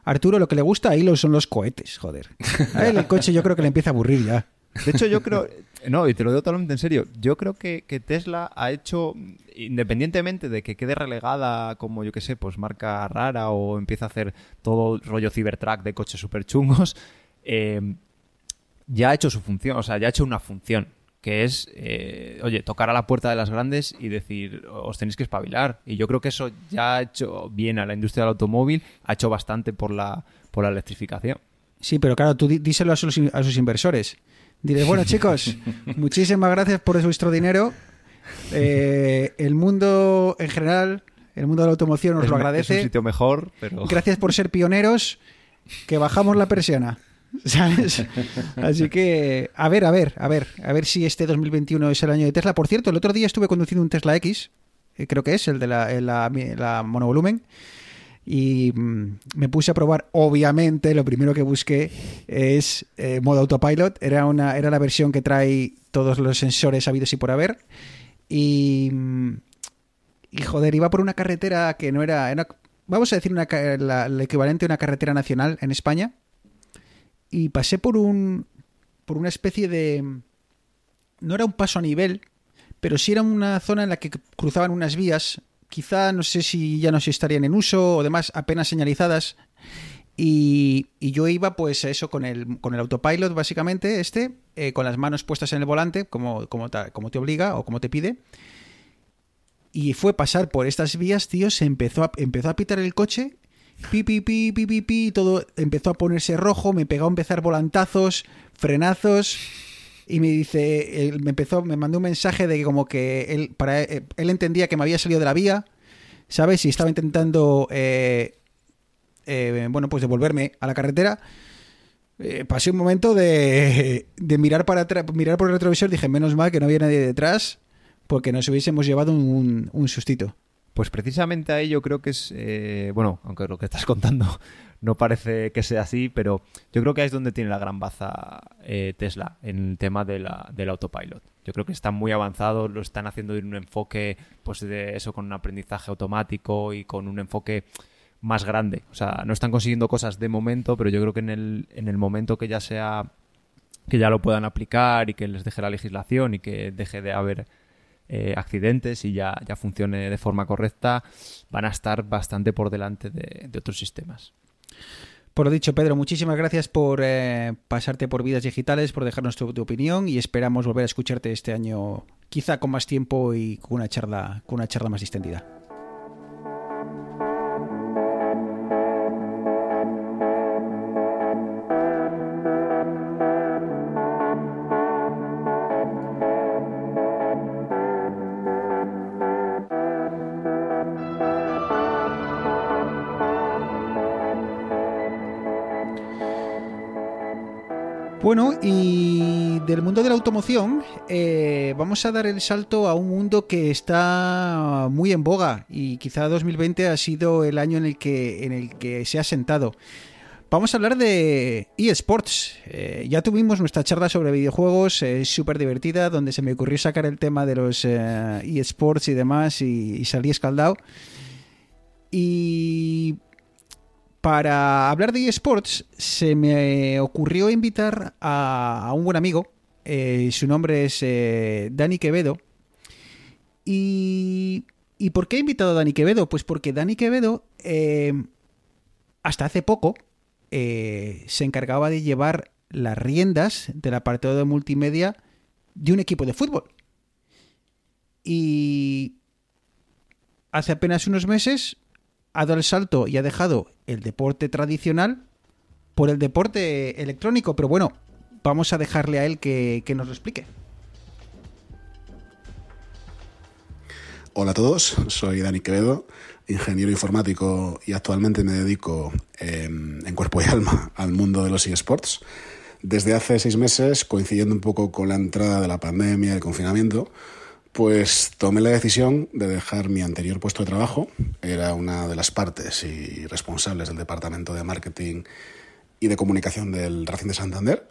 Arturo, lo que le gusta a Hilo son los cohetes, joder. [laughs] A él el coche yo creo que le empieza a aburrir ya. De hecho, yo creo, no, y te lo digo totalmente en serio. Yo creo que, Tesla ha hecho, independientemente de que quede relegada como, yo que sé, pues marca rara o empieza a hacer todo rollo Cybertruck de coches súper chungos, eh, ya ha hecho su función, o sea, ya ha hecho una función, que es, eh, oye, tocar a la puerta de las grandes y decir, os tenéis que espabilar. Y yo creo que eso ya ha hecho bien a la industria del automóvil, ha hecho bastante por la, por la electrificación. Sí, pero claro, tú díselo a sus, a sus inversores. Diré, bueno chicos, [laughs] muchísimas gracias por vuestro dinero. Eh, el mundo en general, el mundo de la automoción os lo agradece. Es un sitio mejor, pero... Gracias por ser pioneros, que bajamos la persiana. [laughs] ¿Sabes? Así que, a ver, a ver, a ver, a ver si este 2021 es el año de Tesla. Por cierto, el otro día estuve conduciendo un Tesla X, eh, creo que es el de la, la, la monovolumen y mm, me puse a probar. Obviamente, lo primero que busqué es eh, modo autopilot. Era, una, era la versión que trae todos los sensores habidos y por haber. Y, mm, y joder, iba por una carretera que no era. vamos a decir, una, el equivalente a una carretera nacional en España. Y pasé por un. por una especie de. No era un paso a nivel, pero sí era una zona en la que cruzaban unas vías quizá no sé si ya no se estarían en uso o demás, apenas señalizadas. Y, y yo iba pues eso con el, con el autopilot básicamente, este, eh, con las manos puestas en el volante, como, como, ta- como te obliga o como te pide. Y fue pasar por estas vías, tío, se empezó a, empezó a pitar el coche, pi, pi, pi, pi, pi, pi, todo empezó a ponerse rojo, me pegó a empezar volantazos, frenazos, y me dice, él me empezó, me mandó un mensaje de que como que él, para él, él entendía que me había salido de la vía, ¿sabes? Y estaba intentando, eh, eh, bueno, pues devolverme a la carretera. Eh, pasé un momento de, de mirar para mirar por el retrovisor, dije, menos mal que no había nadie detrás, porque nos hubiésemos llevado un, un sustito. Pues precisamente ahí yo creo que es, eh, bueno, aunque lo que estás [laughs] contando no parece que sea así, pero yo creo que ahí es donde tiene la gran baza eh, Tesla en el tema de la, del autopilot. Yo creo que están muy avanzados, lo están haciendo en un enfoque, pues de eso con un aprendizaje automático y con un enfoque más grande. O sea, no están consiguiendo cosas de momento, pero yo creo que en el, en el momento que ya sea que ya lo puedan aplicar y que les deje la legislación y que deje de haber eh, accidentes y ya, ya funcione de forma correcta, van a estar bastante por delante de, otros sistemas. Por lo dicho, Pedro, muchísimas gracias por eh, pasarte por Vidas Digitales, por dejarnos tu, tu opinión y esperamos volver a escucharte este año, quizá con más tiempo y con una charla, con una charla más distendida. Bueno, y del mundo de la automoción eh, vamos a dar el salto a un mundo que está muy en boga y quizá 2020 ha sido el año en el que, en el que se ha sentado. Vamos a hablar de eSports. Eh, ya tuvimos nuestra charla sobre videojuegos, es súper divertida, donde se me ocurrió sacar el tema de los eh, eSports y demás y, y salí escaldado. Y para hablar de eSports, se me ocurrió invitar a, un buen amigo. eh, su nombre es eh, Dani Quevedo. Y, ¿Y por qué he invitado a Dani Quevedo? Pues porque Dani Quevedo, eh, hasta hace poco, se encargaba de llevar las riendas del apartado de multimedia de un equipo de fútbol. Y hace apenas unos meses ha dado el salto y ha dejado el deporte tradicional por el deporte electrónico. Pero bueno, vamos a dejarle a él que, nos lo explique. Hola a todos, soy Dani Quevedo, ingeniero informático y actualmente me dedico eh, en cuerpo y alma al mundo de los eSports. Desde hace seis meses, coincidiendo un poco con la entrada de la pandemia y el confinamiento, pues tomé la decisión de dejar mi anterior puesto de trabajo. Era una de las partes y responsables del departamento de marketing y de comunicación del Racing de Santander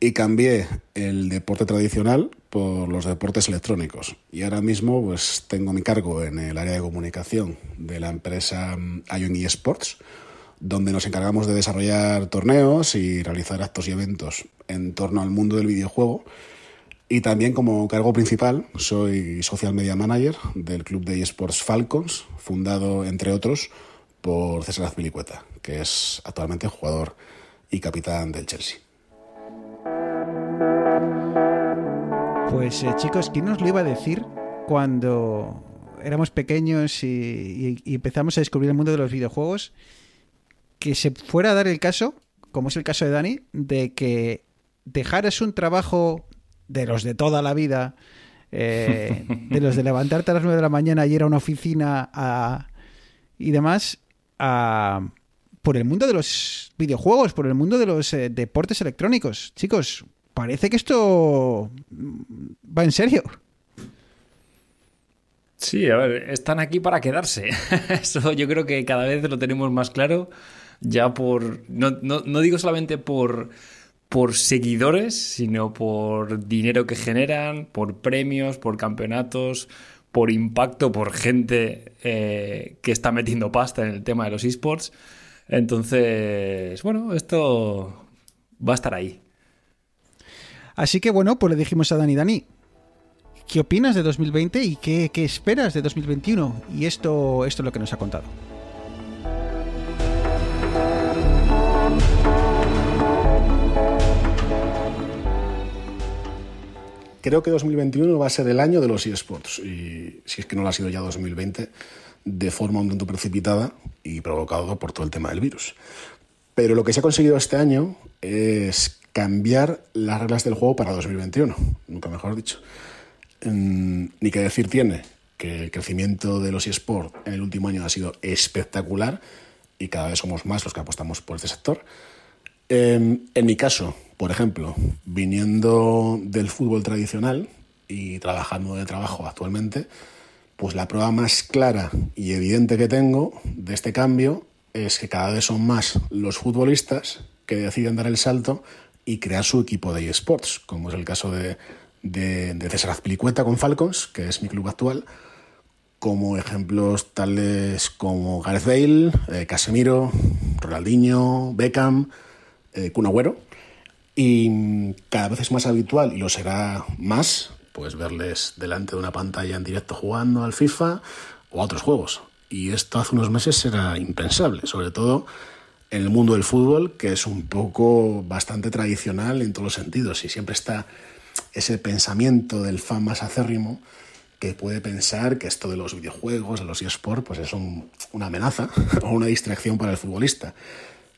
y cambié el deporte tradicional por los deportes electrónicos. Y ahora mismo pues tengo mi cargo en el área de comunicación de la empresa mm, Ion eSports, donde nos encargamos de desarrollar torneos y realizar actos y eventos en torno al mundo del videojuego. Y también como cargo principal soy social media manager del club de eSports Falcons, fundado entre otros por César Azpilicueta, que es actualmente jugador y capitán del Chelsea. Pues eh, chicos, ¿quién nos lo iba a decir cuando éramos pequeños y, y- y empezamos a descubrir el mundo de los videojuegos? Que se fuera a dar el caso, como es el caso de Dani, de que dejaras un trabajo de los de toda la vida, eh, de los de levantarte a las 9 de la mañana y ir a una oficina a- y demás, a- por el mundo de los videojuegos, por el mundo de los eh, deportes electrónicos. Chicos, parece que esto va en serio. Sí, a ver, están aquí para quedarse. [laughs] Eso yo creo que cada vez lo tenemos más claro. Ya por. No, no- no digo solamente por, por seguidores, sino por dinero que generan, por premios, por campeonatos, por impacto, por gente eh, que está metiendo pasta en el tema de los esports. Entonces, bueno, esto va a estar ahí. Así que bueno, pues le dijimos a Dani, Dani, ¿Qué opinas de 2020 y qué, qué esperas de 2021? Y esto, esto es lo que nos ha contado. Creo que 2021 va a ser el año de los eSports. Y si es que no lo ha sido ya 2020, de forma un tanto precipitada y provocado por todo el tema del virus. Pero lo que se ha conseguido este año es cambiar las reglas del juego para 2021, nunca mejor dicho. Mm, ni que decir tiene que el crecimiento de los eSports en el último año ha sido espectacular y cada vez somos más los que apostamos por este sector. Em, en mi caso, por ejemplo, viniendo del fútbol tradicional y trabajando de trabajo actualmente, pues la prueba más clara y evidente que tengo de este cambio es que cada vez son más los futbolistas que deciden dar el salto y crear su equipo de eSports, como es el caso de, de, César Azpilicueta con Falcons, que es mi club actual, como ejemplos tales como Gareth Bale, eh, Casemiro, Ronaldinho, Beckham, eh, Kun y cada vez es más habitual, y lo será más, pues verles delante de una pantalla en directo jugando al FIFA o a otros juegos. Y esto hace unos meses era impensable, sobre todo en el mundo del fútbol, que es un poco bastante tradicional en todos los sentidos, y siempre está ese pensamiento del fan más acérrimo que puede pensar que esto de los videojuegos, de los eSports, pues es una amenaza [laughs] o una distracción para el futbolista.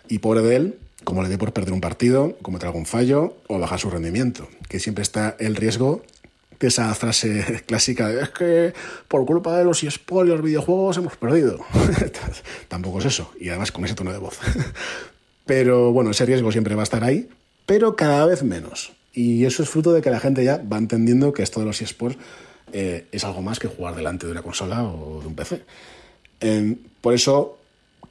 Y pobre de él, como le dé por perder un partido, cometer algún fallo o bajar su rendimiento, que siempre está el riesgo de esa frase [laughs] clásica de que por culpa de los eSports y los videojuegos hemos perdido. [laughs] Tampoco es eso, y además con ese tono de voz. [laughs] pero bueno, ese riesgo siempre va a estar ahí, pero cada vez menos. Y eso es fruto de que la gente ya va entendiendo que esto de los eSports eh, es algo más que jugar delante de una consola o de un PC. Em, por eso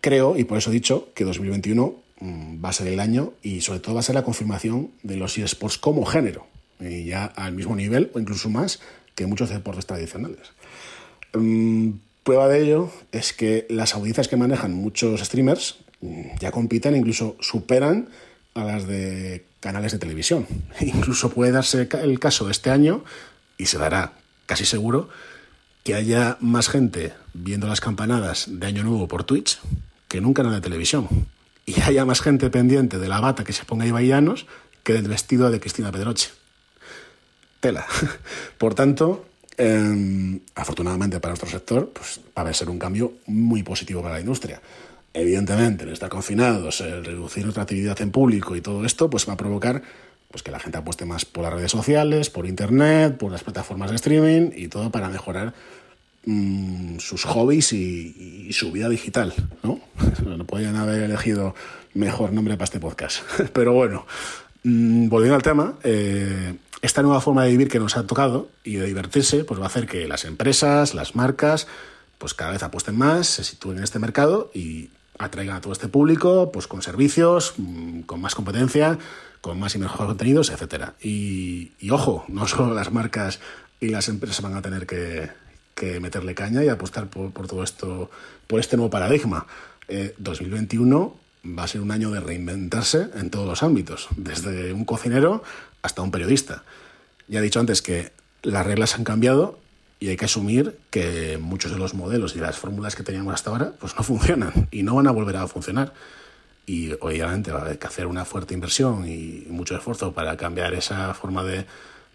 creo, y por eso he dicho, que 2021 Mm, va a ser el año y sobre todo va a ser la confirmación de los eSports como género, y ya al mismo nivel o incluso más que muchos deportes tradicionales. Mm, prueba de ello es que las audiencias que manejan muchos streamers mm, ya compiten incluso superan a las de canales de televisión. [laughs] Incluso puede darse el caso este año, y se dará casi seguro, que haya más gente viendo las campanadas de Año Nuevo por Twitch que nunca en la televisión y haya más gente pendiente de la bata que se ponga Ibaianos que del vestido de Cristina Pedroche. Tela. [laughs] Por tanto, em, afortunadamente para nuestro sector, pues va a ser un cambio muy positivo para la industria. Evidentemente, el estar confinados, el reducir nuestra actividad en público y todo esto, pues va a provocar pues, que la gente apueste más por las redes sociales, por internet, por las plataformas de streaming y todo para mejorar Mm, sus hobbies y, su vida digital, ¿no? [laughs] No podían haber elegido mejor nombre para este podcast. [laughs] Pero bueno, mm, volviendo al tema, eh, esta nueva forma de vivir que nos ha tocado y de divertirse, pues va a hacer que las empresas, las marcas, pues cada vez apuesten más, se sitúen en este mercado y atraigan a todo este público, pues con servicios, mm, con más competencia, con más y mejores contenidos, etcétera. Y, y ojo, no solo las marcas y las empresas van a tener que, que meterle caña y apostar por, todo esto, por este nuevo paradigma. 2021 eh, va a ser un año de reinventarse en todos los ámbitos, desde un cocinero hasta un periodista. Ya he dicho antes que las reglas han cambiado y hay que asumir que muchos de los modelos y las fórmulas que teníamos hasta ahora pues no funcionan y no van a volver a funcionar. Y obviamente va a haber que hacer una fuerte inversión y mucho esfuerzo para cambiar esa forma de,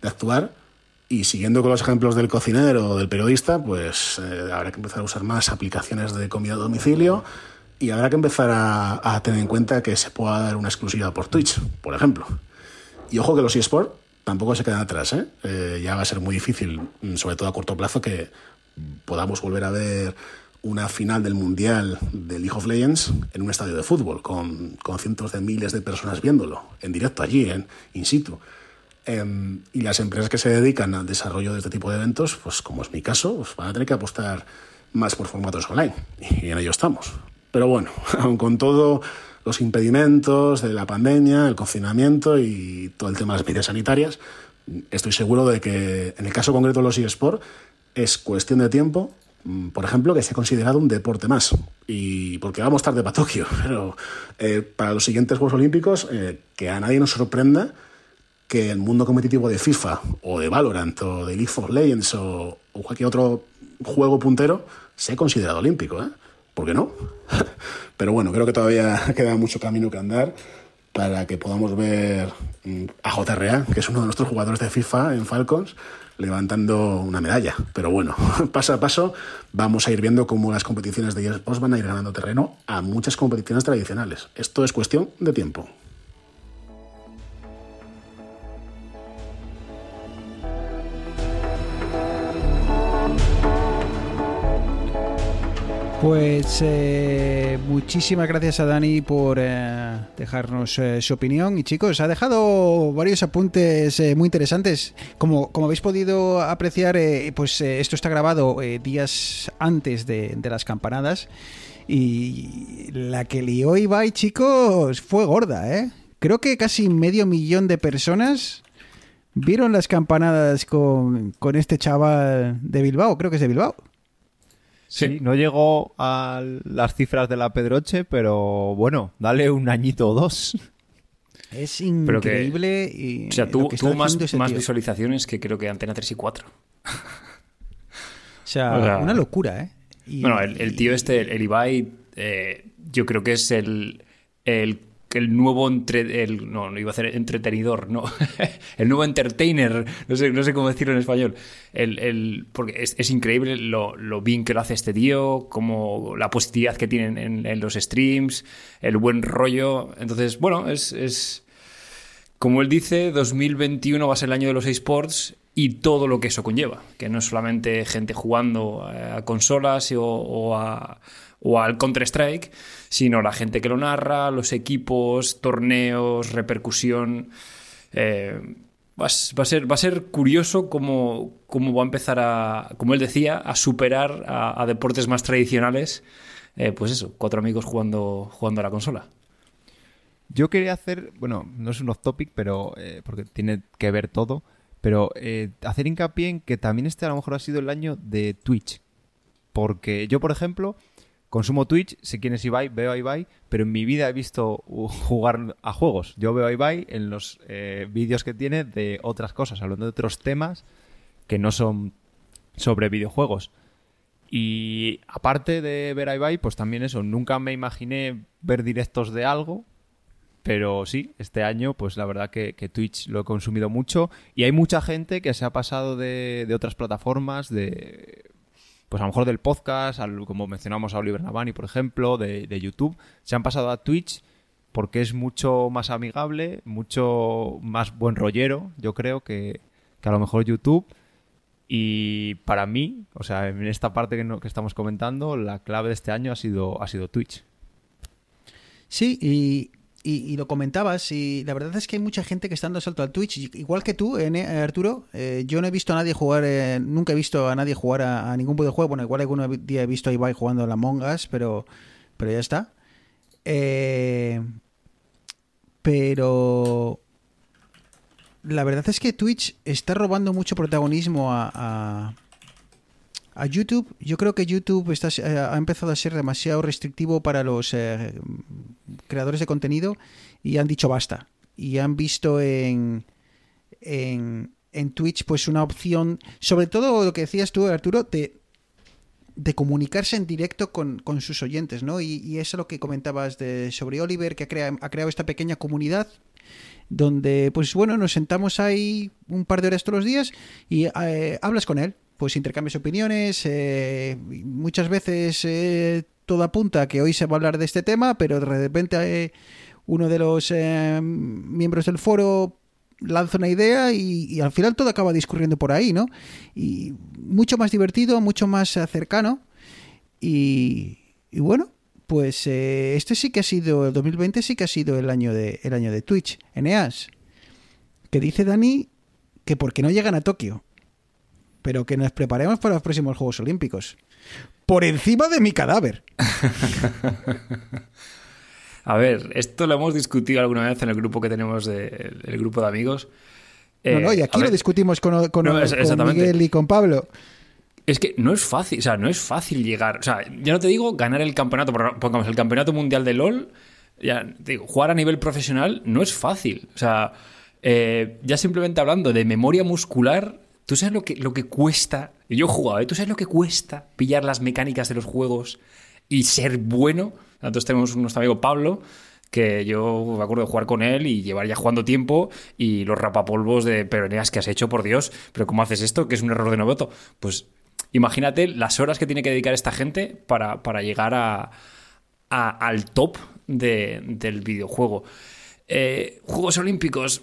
de actuar y siguiendo con los ejemplos del cocinero o del periodista, pues eh, habrá que empezar a usar más aplicaciones de comida a domicilio y habrá que empezar a, tener en cuenta que se pueda dar una exclusiva por Twitch, por ejemplo. Y ojo que los eSports tampoco se quedan atrás. ¿eh? ¿eh? ya va a ser muy difícil, mm, sobre todo a corto plazo, que podamos volver a ver una final del Mundial de League of Legends en un estadio de fútbol, con, con cientos de miles de personas viéndolo, en directo allí, en in situ. Em, y las empresas que se dedican al desarrollo de este tipo de eventos, pues como es mi caso, pues van a tener que apostar más por formatos online. Y en ello estamos. Pero bueno, [laughs] aun con todo los impedimentos de la pandemia, el confinamiento y todo el tema de las medidas sanitarias, estoy seguro de que en el caso concreto de los eSports es cuestión de tiempo, mm, por ejemplo, que sea considerado un deporte más. Y porque vamos tarde para Tokio, [laughs] pero eh, para los siguientes Juegos Olímpicos, eh, que a nadie nos sorprenda que el mundo competitivo de FIFA o de Valorant o de League of Legends o, cualquier otro juego puntero sea considerado olímpico, ¿eh? ¿Por qué no? [laughs] Pero bueno, creo que todavía [laughs] queda mucho camino que andar para que podamos ver mm, a JRA, que es uno de nuestros jugadores de FIFA en Falcons, levantando una medalla. Pero bueno, [laughs] paso a paso vamos a ir viendo cómo las competiciones de eSports van a ir ganando terreno a muchas competiciones tradicionales. Esto es cuestión de tiempo. Pues eh, muchísimas gracias a Dani por eh, dejarnos eh, su opinión. Y chicos, ha dejado varios apuntes eh, muy interesantes. Como, como habéis podido apreciar, pues esto está grabado días antes de, de las campanadas. Y la que lió Ibai, chicos, fue gorda, ¿eh? Creo que casi medio millón de personas vieron las campanadas con, con este chaval de Bilbao. Creo que es de Bilbao. Sí, no llegó a las cifras de la Pedroche, pero bueno, dale un añito o dos. Es Pero que- increíble. y O sea, tuvo, más, más visualizaciones que creo que Antena 3 y 4. O sea, O sea, una locura, ¿eh? Y- Bueno, el, el tío este, el, el Ibai, eh, yo creo que es el, el, el nuevo entre, el, no, no iba a ser entretenidor, no, [laughs] el nuevo entertainer, no sé, no sé cómo decirlo en español. El, el, porque es, es increíble lo, lo bien que lo hace este tío, como la positividad que tienen en, en los streams, el buen rollo. Entonces, bueno, es, es como él dice, 2021 va a ser el año de los esports y todo lo que eso conlleva, que no es solamente gente jugando eh, a consolas o, o al Counter-Strike, sino la gente que lo narra, los equipos, torneos, repercusión. Eh, va, a ser, va a ser curioso cómo, cómo va a empezar a, como él decía, a superar a, a deportes más tradicionales. eh, pues eso, cuatro amigos jugando, jugando a la consola. Yo quería hacer, bueno, no es un off topic, pero eh, porque tiene que ver todo, pero hacer hincapié en que también este a lo mejor ha sido el año de Twitch. Porque yo, por ejemplo, consumo Twitch, sé quién es Ibai, veo a Ibai, pero en mi vida he visto jugar a juegos. Yo veo a Ibai en los eh, vídeos que tiene de otras cosas, hablando de otros temas que no son sobre videojuegos. Y aparte de ver a Ibai, pues también eso, nunca me imaginé ver directos de algo, pero sí, este año, pues la verdad que, que Twitch lo he consumido mucho y hay mucha gente que se ha pasado de otras plataformas, de pues a lo mejor del podcast, como mencionamos a Oliver Navani, por ejemplo, de, YouTube, se han pasado a Twitch porque es mucho más amigable, mucho más buen rollero, yo creo, que, a lo mejor YouTube. Y para mí, o sea, en esta parte que estamos comentando, la clave de este año ha sido, ha sido Twitch. Sí, y, y- lo comentabas, y la verdad es que hay mucha gente que está dando salto al Twitch, igual que tú, eh, eh, Arturo. eh, yo no he visto a nadie jugar, nunca he visto a nadie jugar a, a ningún videojuego. Bueno, igual algún día he visto a Ibai jugando a la Mongas, pero, pero ya está. Pero la verdad es que Twitch está robando mucho protagonismo a, a YouTube. Yo creo que YouTube eh, ha empezado a ser demasiado restrictivo para los eh, creadores de contenido y han dicho basta. Y han visto en, en, en Twitch pues una opción, sobre todo lo que decías tú, Arturo, de, de comunicarse en directo con, con sus oyentes, ¿no? Y, y eso es lo que comentabas de, sobre Oliver, que ha, crea- ha creado esta pequeña comunidad donde, pues bueno, nos sentamos ahí un par de horas todos los días y eh, hablas con él, pues intercambias opiniones, eh, muchas veces eh, todo apunta que hoy se va a hablar de este tema, pero de repente eh, uno de los miembros del foro lanza una idea y, al final todo acaba discurriendo por ahí, ¿no? Y mucho más divertido, mucho más cercano y, bueno, pues este sí que ha sido, el 2020 sí que ha sido el año de, el año de Twitch. Eneas, que dice Dani que porque no llegan a Tokio, pero que nos preparemos para los próximos Juegos Olímpicos. Por encima de mi cadáver. [laughs] A ver, esto lo hemos discutido alguna vez en el grupo que tenemos, de, el grupo de amigos. no, no, y Eh, aquí lo ver, discutimos con, con- No, es- con. Miguel y con Pablo. Es que no es fácil, o sea, no es fácil llegar. O sea, ya no te digo ganar el campeonato, pongamos el campeonato mundial de LOL, ya te digo, jugar a nivel profesional no es fácil. O sea, Eh, ya simplemente hablando de memoria muscular, ¿tú sabes lo que, lo que cuesta? Yo he jugado, ¿eh? ¿Tú sabes lo que cuesta pillar las mecánicas de los juegos y ser bueno? Nosotros tenemos nuestro amigo Pablo, que yo me acuerdo de jugar con él y llevar ya jugando tiempo y los rapapolvos de peroneas que has hecho, por Dios, pero ¿cómo haces esto? Que es un error de novato. Pues imagínate las horas que tiene que dedicar esta gente para, para llegar a, al top de- del videojuego. Eh, Juegos Olímpicos.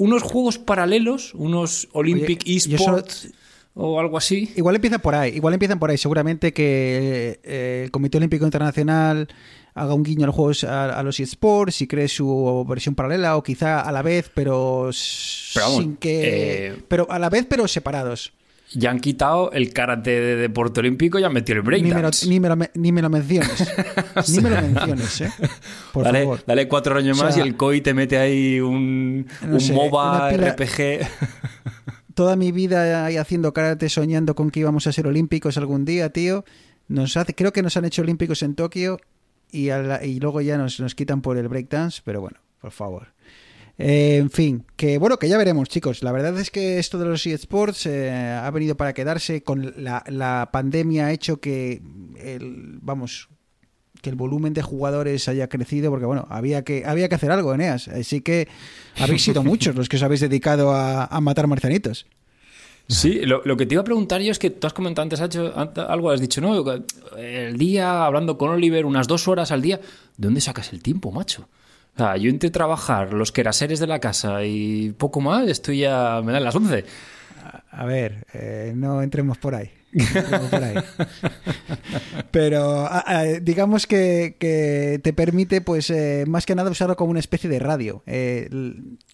Unos juegos paralelos, unos Olympic eSports o algo así. Igual empiezan por ahí, igual empiezan por ahí. Seguramente que eh, el Comité Olímpico Internacional haga un guiño a los juegos a, a los eSports y cree su versión paralela o quizá a la vez, pero, s- Pero vamos, sin que eh, pero a la vez pero separados. Ya han quitado el karate de deporte olímpico y han metido el Ni me, lo, breakdance. ni, me lo, ni me lo menciones. [laughs] Ni me lo menciones, ¿eh? Por dale, favor. dale cuatro años O más y el COI te mete ahí un, no un sé, MOBA pila- RPG. [laughs] Toda mi vida ahí haciendo karate soñando con que íbamos a ser olímpicos algún día, tío. Nos hace, creo que nos han hecho olímpicos en Tokio y, la- y luego ya nos, nos quitan por el breakdance, pero bueno, por favor. Eh, en fin, que bueno, que ya veremos, chicos. La verdad es que esto de los eSports eh, ha venido para quedarse. Con la, la pandemia ha hecho que el, vamos, que el volumen de jugadores haya crecido, porque bueno, había que, había que hacer algo, Eneas. Así que habéis sido [laughs] muchos los que os habéis dedicado a, a matar marcianitos. Sí, lo, lo que te iba a preguntar yo es que tú has comentado antes algo, has dicho, no, el día hablando con Oliver, unas dos horas al día, ¿de dónde sacas el tiempo, macho? Sea, yo entre trabajar, los queraseres de la casa y poco más, estoy ya, me dan las 11. A ver, eh, no entremos por ahí. Por ahí. [laughs] Pero a- a, digamos que, que te permite, pues, eh, más que nada usarlo como una especie de radio. Eh,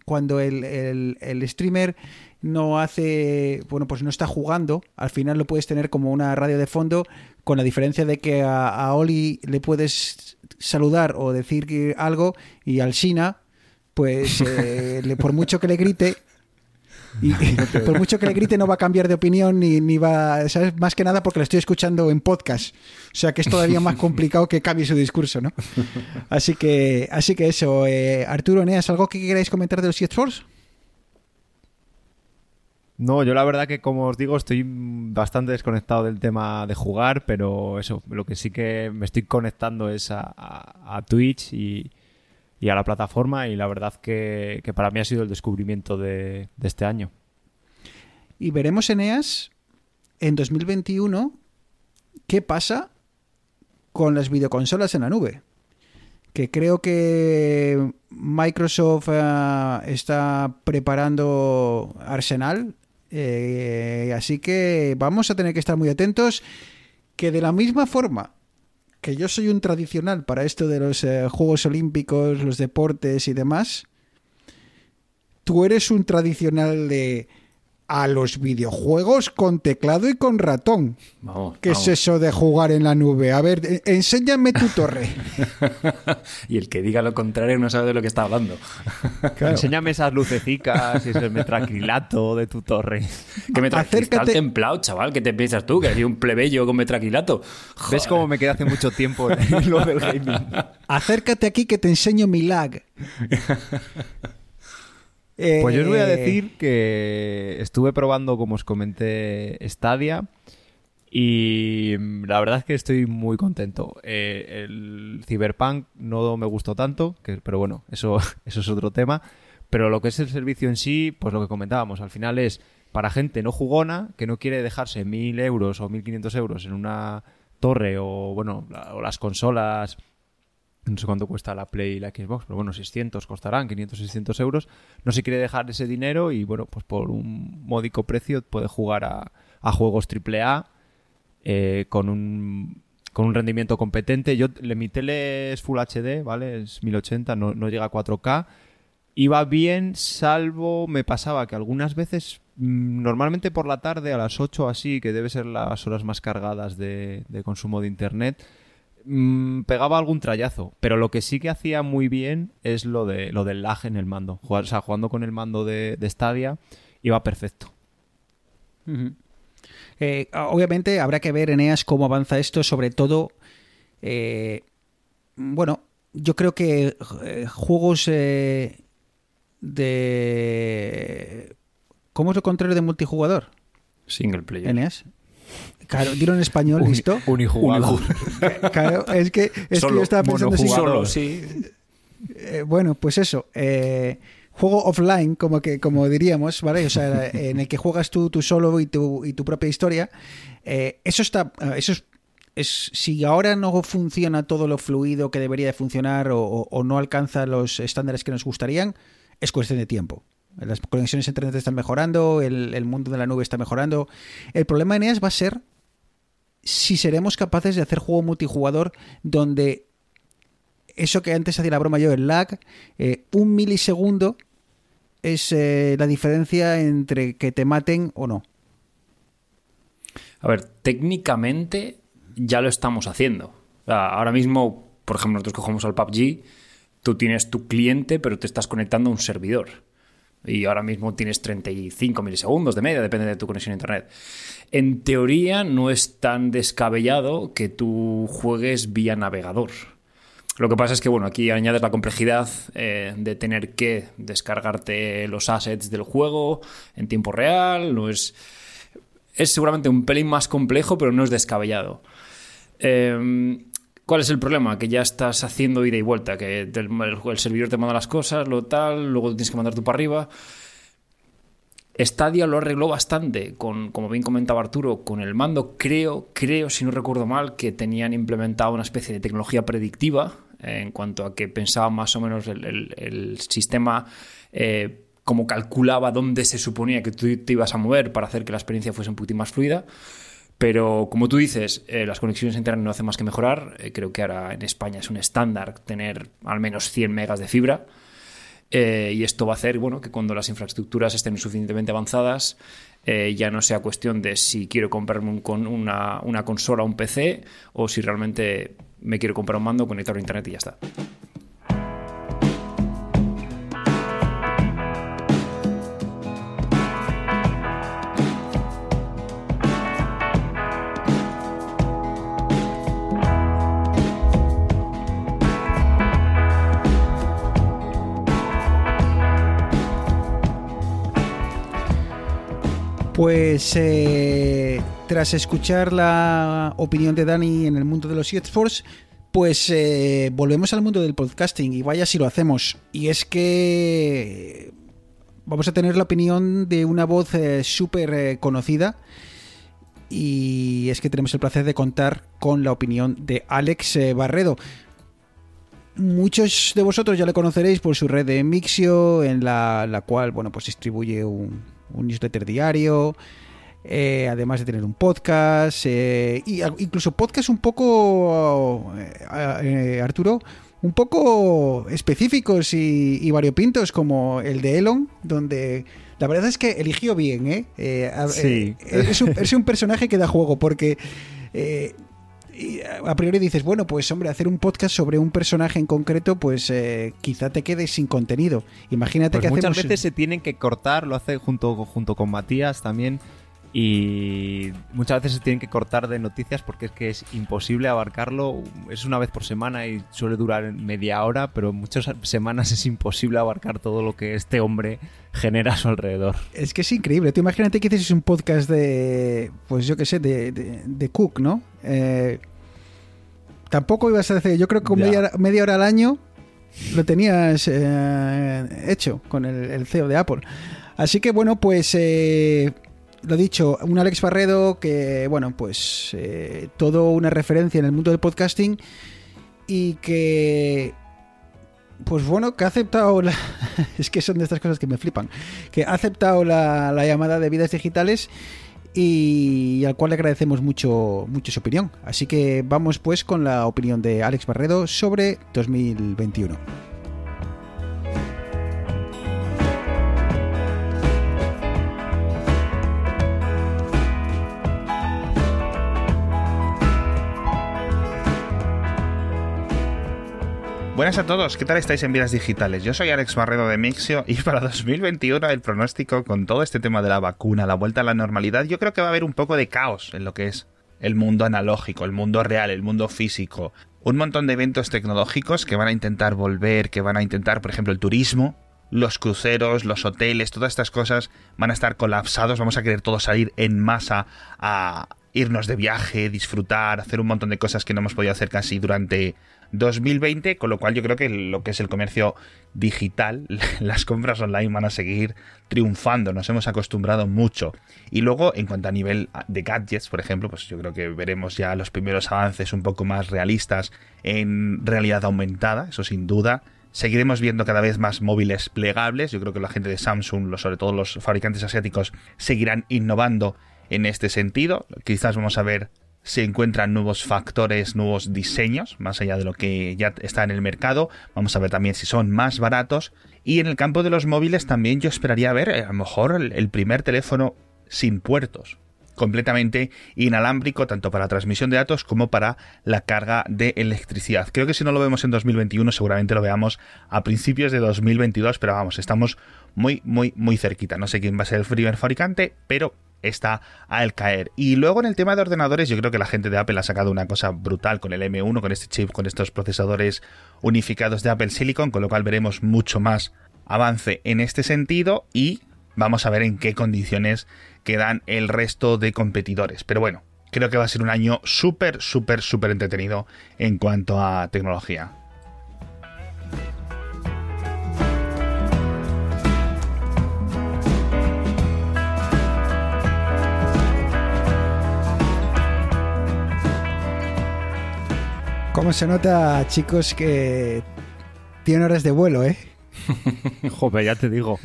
cuando el, el- el streamer no hace, bueno, pues no está jugando, al final lo puedes tener como una radio de fondo, con la diferencia de que a, a Oli le puedes saludar o decir algo y al Shina, pues, eh, [laughs] le- por mucho que le grite, y [laughs] por mucho que le grite no va a cambiar de opinión ni, ni va, ¿sabes? Más que nada porque lo estoy escuchando en podcast. O sea que es todavía más complicado que cambie su discurso, ¿no? [laughs] Así que, así que eso. Eh, Arturo, Eneas, ¿algo que queráis comentar de los eSports? No, yo la verdad que como os digo estoy bastante desconectado del tema de jugar, pero eso, lo que sí que me estoy conectando es a, Twitch y, a la plataforma y la verdad que, para mí ha sido el descubrimiento de, de este año. Y veremos, Eneas, en 2021, qué pasa con las videoconsolas en la nube. Que creo que Microsoft eh, está preparando Arsenal. Eh, así que vamos a tener que estar muy atentos. Que de la misma forma que yo soy un tradicional para esto de los eh, Juegos Olímpicos, los deportes y demás, tú eres un tradicional de a los videojuegos con teclado y con ratón. Vamos, ¿Qué vamos. es eso de jugar en la nube? A ver, e- enséñame tu torre. [laughs] y el que diga lo contrario no sabe de lo que está hablando. Enséñame esas lucecicas y ese metraquilato de tu torre. Que me traes Acércate- cristal templado, chaval. ¿Qué te piensas tú? Que soy un plebeyo con metraquilato. ¿Ves cómo me quedé hace mucho tiempo en lo del gaming? Acércate aquí que te enseño mi lag. [laughs] Eh, Pues yo os voy a decir que estuve probando, como os comenté, Stadia y mm, la verdad es que estoy muy contento. Eh, el Cyberpunk no me gustó tanto, que, pero bueno, eso, [laughs] eso es otro tema. Pero lo que es el servicio en sí, pues lo que comentábamos, al final es para gente no jugona, que no quiere dejarse 1.000 euros o 1.500 euros en una torre o, bueno, la- o las consolas no sé cuánto cuesta la Play y la Xbox, pero bueno, 600 costarán, 500, 600 euros. No se quiere dejar ese dinero y bueno, pues por un módico precio puede jugar a, a juegos AAA eh, con un con un rendimiento competente. Yo, mi tele es Full HD, ¿vale? Es 1080, no, no llega a 4K. Iba bien, salvo me pasaba que algunas veces, mm, normalmente por la tarde a las 8 así, que debe ser las horas más cargadas de, de consumo de internet, mm, pegaba algún trayazo. Pero lo que sí que hacía muy bien es lo de lo del lag en el mando. Jugar- o sea, jugando con el mando de, de Stadia iba perfecto. Eh, obviamente habrá que ver, Eneas, cómo avanza esto, sobre todo, eh, bueno, yo creo que eh, juegos eh, de... ¿Cómo es lo contrario de multijugador? Single player. Eneas. Claro, dilo en español, Uni- ¿listo? Unijugador. Claro, es que, es que yo estaba pensando así. Solo, sí. Eh, bueno, pues eso. eh, juego offline, como que como diríamos, ¿vale? O sea, en el que juegas tú, tú solo y tu, y tu propia historia. Eh, eso está. Eso es, es- Si ahora no funciona todo lo fluido que debería de funcionar o, o- o no alcanza los estándares que nos gustarían, es cuestión de tiempo. Las conexiones a internet están mejorando, el, el mundo de la nube está mejorando. El problema en EAS va a ser si seremos capaces de hacer juego multijugador donde eso que antes hacía la broma yo, el lag, eh, un milisegundo es eh, la diferencia entre que te maten o no. A ver, técnicamente ya lo estamos haciendo. Ahora mismo, por ejemplo, nosotros jugamos al PUBG, tú tienes tu cliente, pero te estás conectando a un servidor. Y ahora mismo tienes 35 milisegundos de media, depende de tu conexión a internet. En teoría no es tan descabellado que tú juegues vía navegador. Lo que pasa es que, bueno, aquí añades la complejidad eh, de tener que descargarte los assets del juego en tiempo real. No es. Es seguramente un pelín más complejo, pero no es descabellado. Eh, ¿Cuál es el problema? Que ya estás haciendo ida y vuelta, que el servidor te manda las cosas, lo tal, luego tienes que mandar tú para arriba. Stadia lo arregló bastante, con, como bien comentaba Arturo, con el mando. Creo, creo, si no recuerdo mal, que tenían implementado una especie de tecnología predictiva eh, en cuanto a que pensaban más o menos el, sistema eh, como calculaba dónde se suponía que tú te ibas a mover para hacer que la experiencia fuese un poquitín más fluida. Pero como tú dices, eh, las conexiones a internet no hacen más que mejorar. Eh, creo que ahora en España es un estándar tener al menos 100 megas de fibra. Eh, y esto va a hacer bueno, que cuando las infraestructuras estén suficientemente avanzadas, eh, ya no sea cuestión de si quiero comprarme un con una, una consola o un PC o si realmente me quiero comprar un mando, conectarlo a internet y ya está. Pues eh, tras escuchar la opinión de Dani en el mundo de los eSports, pues eh, volvemos al mundo del podcasting y vaya si lo hacemos. Y es que vamos a tener la opinión de una voz eh, súper conocida y es que tenemos el placer de contar con la opinión de Alex Barredo. Muchos de vosotros ya le conoceréis por su red de Mixio, en la, la cual bueno, pues distribuye un, un newsletter diario, eh, además de tener un podcast, eh, y incluso podcast un poco, eh, Arturo, un poco específicos y, y variopintos, como el de Elon, donde la verdad es que eligió bien, ¿eh? Sí. es, un, es un personaje que da juego, porque... eh, y a priori dices, bueno, pues hombre, hacer un podcast sobre un personaje en concreto, pues eh, quizá te quedes sin contenido. Imagínate Pues que muchas hacemos... veces se tienen que cortar, lo hace junto, junto con Matías también. Y muchas veces se tienen que cortar de noticias porque es que es imposible abarcarlo. Es una vez por semana y suele durar media hora, pero muchas semanas es imposible abarcar todo lo que este hombre genera a su alrededor. Es que es increíble. Tú imagínate que hicieses un podcast de, pues yo qué sé, de, de, de Cook, ¿no? Eh, tampoco ibas a hacer, yo creo que con media, hora- media hora al año lo tenías eh, hecho con el, el CEO de Apple. Así que bueno, pues eh, lo dicho, un Alex Barredo que, bueno, pues eh, todo una referencia en el mundo del podcasting y que pues bueno, que ha aceptado la... [laughs] es que son de estas cosas que me flipan. Que ha aceptado la, la llamada de vidas digitales y al cual le agradecemos mucho, mucho su opinión. Así que vamos pues con la opinión de Alex Barredo sobre 2021. Buenas a todos, ¿qué tal estáis en Vidas Digitales? Yo soy Alex Barredo de Mixio y para [laughs] 2021 el pronóstico con todo este tema de la vacuna, la vuelta a la normalidad, yo creo que va a haber un poco de caos en lo que es el mundo analógico, el mundo real, el mundo físico. un montón de eventos tecnológicos que van a intentar volver, que van a intentar, por ejemplo, el turismo, los cruceros, los hoteles, todas estas cosas van a estar colapsados, vamos a querer todos salir en masa a irnos de viaje, disfrutar, hacer un montón de cosas que no hemos podido hacer casi durante 2020, con lo cual yo creo que lo que es el comercio digital, [laughs] las compras online van a seguir triunfando, nos hemos acostumbrado mucho. Y luego, en cuanto a nivel de gadgets, por ejemplo, pues yo creo que veremos ya los primeros avances un poco más realistas en realidad aumentada, eso sin duda. Seguiremos viendo cada vez más móviles plegables. Yo creo que la gente de Samsung, sobre todo los fabricantes asiáticos, seguirán innovando en este sentido. Quizás vamos a ver se encuentran nuevos factores, nuevos diseños, más allá de lo que ya está en el mercado. Vamos a ver también si son más baratos. Y en el campo de los móviles también yo esperaría ver eh, a lo mejor el primer teléfono sin puertos completamente inalámbrico tanto para la transmisión de datos como para la carga de electricidad. Creo que si no lo vemos en 2021 seguramente lo veamos a principios de 2022, pero vamos, estamos muy, muy, muy cerquita. No sé quién va a ser el primer fabricante, pero está al caer. Y luego en el tema de ordenadores, yo creo que la gente de Apple ha sacado una cosa brutal con el M1, con este chip, con estos procesadores unificados de Apple Silicon, con lo cual veremos mucho más avance en este sentido y vamos a ver en qué condiciones quedan el resto de competidores. Pero bueno, creo que va a ser un año súper, súper, súper entretenido en cuanto a tecnología. ¿Cómo se nota, chicos, que tiene horas de vuelo, eh? [laughs] Joder, ya te digo,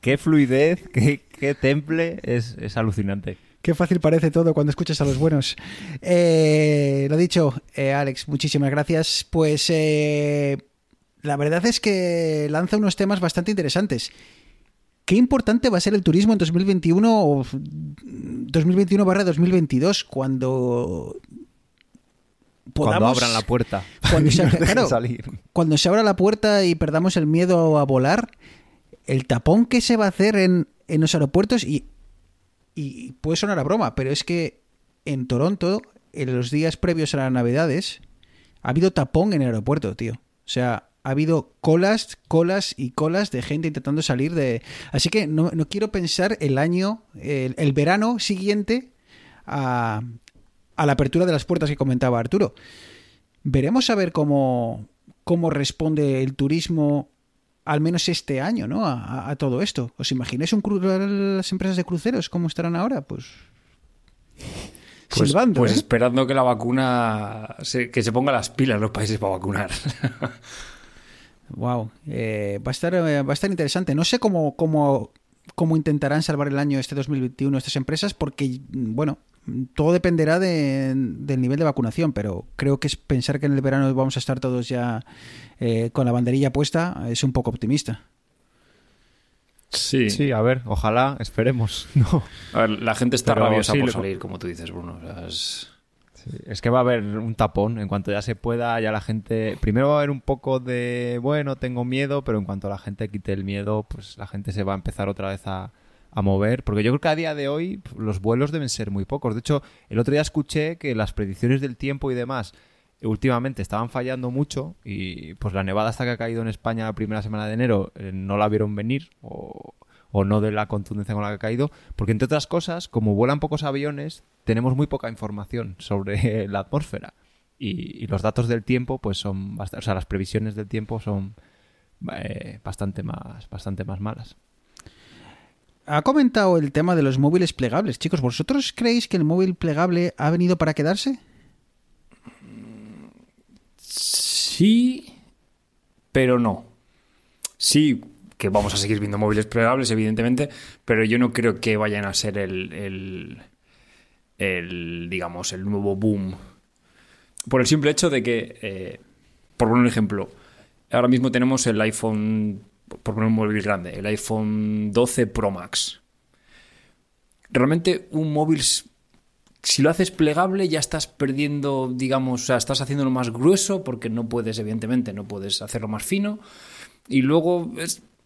qué, fluidez, qué, temple, es, alucinante. Qué fácil parece todo cuando escuchas a los buenos. Eh, lo dicho, eh, Alex, muchísimas gracias. Pues eh, la verdad es que lanza unos temas bastante interesantes. ¿Qué importante va a ser el turismo en 2021 o 2021-2022 cuando cuando abran la puerta. Cuando se, [laughs] cuando se abra la puerta y perdamos el miedo a volar, el tapón que se va a hacer en, los aeropuertos y, y puede sonar a broma, pero es que en Toronto, en los días previos a las navidades, ha habido tapón en el aeropuerto, tío. O sea, ha habido colas, colas y colas de gente intentando salir de... Así que no, quiero pensar el año, el verano siguiente a, a la apertura de las puertas que comentaba Arturo. Veremos a ver cómo, cómo responde el turismo, al menos este año, ¿no? A, todo esto. ¿Os imagináis un las empresas de cruceros cómo estarán ahora? Pues. Pues, pues ¿eh? esperando que la vacuna. que se ponga las pilas los países para vacunar. [laughs] wow. Eh, va, a estar, eh, va a estar interesante. No sé cómo, cómo, cómo intentarán salvar el año este 2021 estas empresas, porque, bueno, todo dependerá del nivel de vacunación, pero creo que es pensar que en el verano vamos a estar todos ya eh, con la banderilla puesta es un poco optimista. Sí. Sí, a ver, ojalá, esperemos. [laughs] No. A ver, la gente está rabiosa por salir, como tú dices, Bruno. es... es... que va a haber un tapón. En cuanto ya se pueda, ya la gente. Primero va a haber un poco de. Bueno, tengo miedo, pero en cuanto la gente quite el miedo, pues la gente se va a empezar otra vez a, a mover, porque yo creo que a día de hoy los vuelos deben ser muy pocos. De hecho, el otro día escuché que las predicciones del tiempo y demás últimamente estaban fallando mucho y pues la nevada hasta que ha caído en España la primera semana de enero eh, no la vieron venir o, no de la contundencia con la que ha caído, porque entre otras cosas, como vuelan pocos aviones, tenemos muy poca información sobre [laughs] la atmósfera y, los datos del tiempo pues son, o sea, las previsiones del tiempo son eh, bastante más, bastante más malas ha comentado el tema de los móviles plegables. Chicos, ¿vosotros creéis que el móvil plegable ha venido para quedarse? Sí, pero no. Sí, que vamos a seguir viendo móviles plegables, evidentemente, pero yo no creo que vayan a ser el, el, digamos, el nuevo boom. Por el simple hecho de que, eh, por un ejemplo, ahora mismo tenemos el iPhone por poner un móvil grande, el iPhone 12 Pro Max. Realmente un móvil, si lo haces plegable ya estás perdiendo, digamos, o sea, estás haciéndolo más grueso porque no puedes, evidentemente, no puedes hacerlo más fino. Y luego,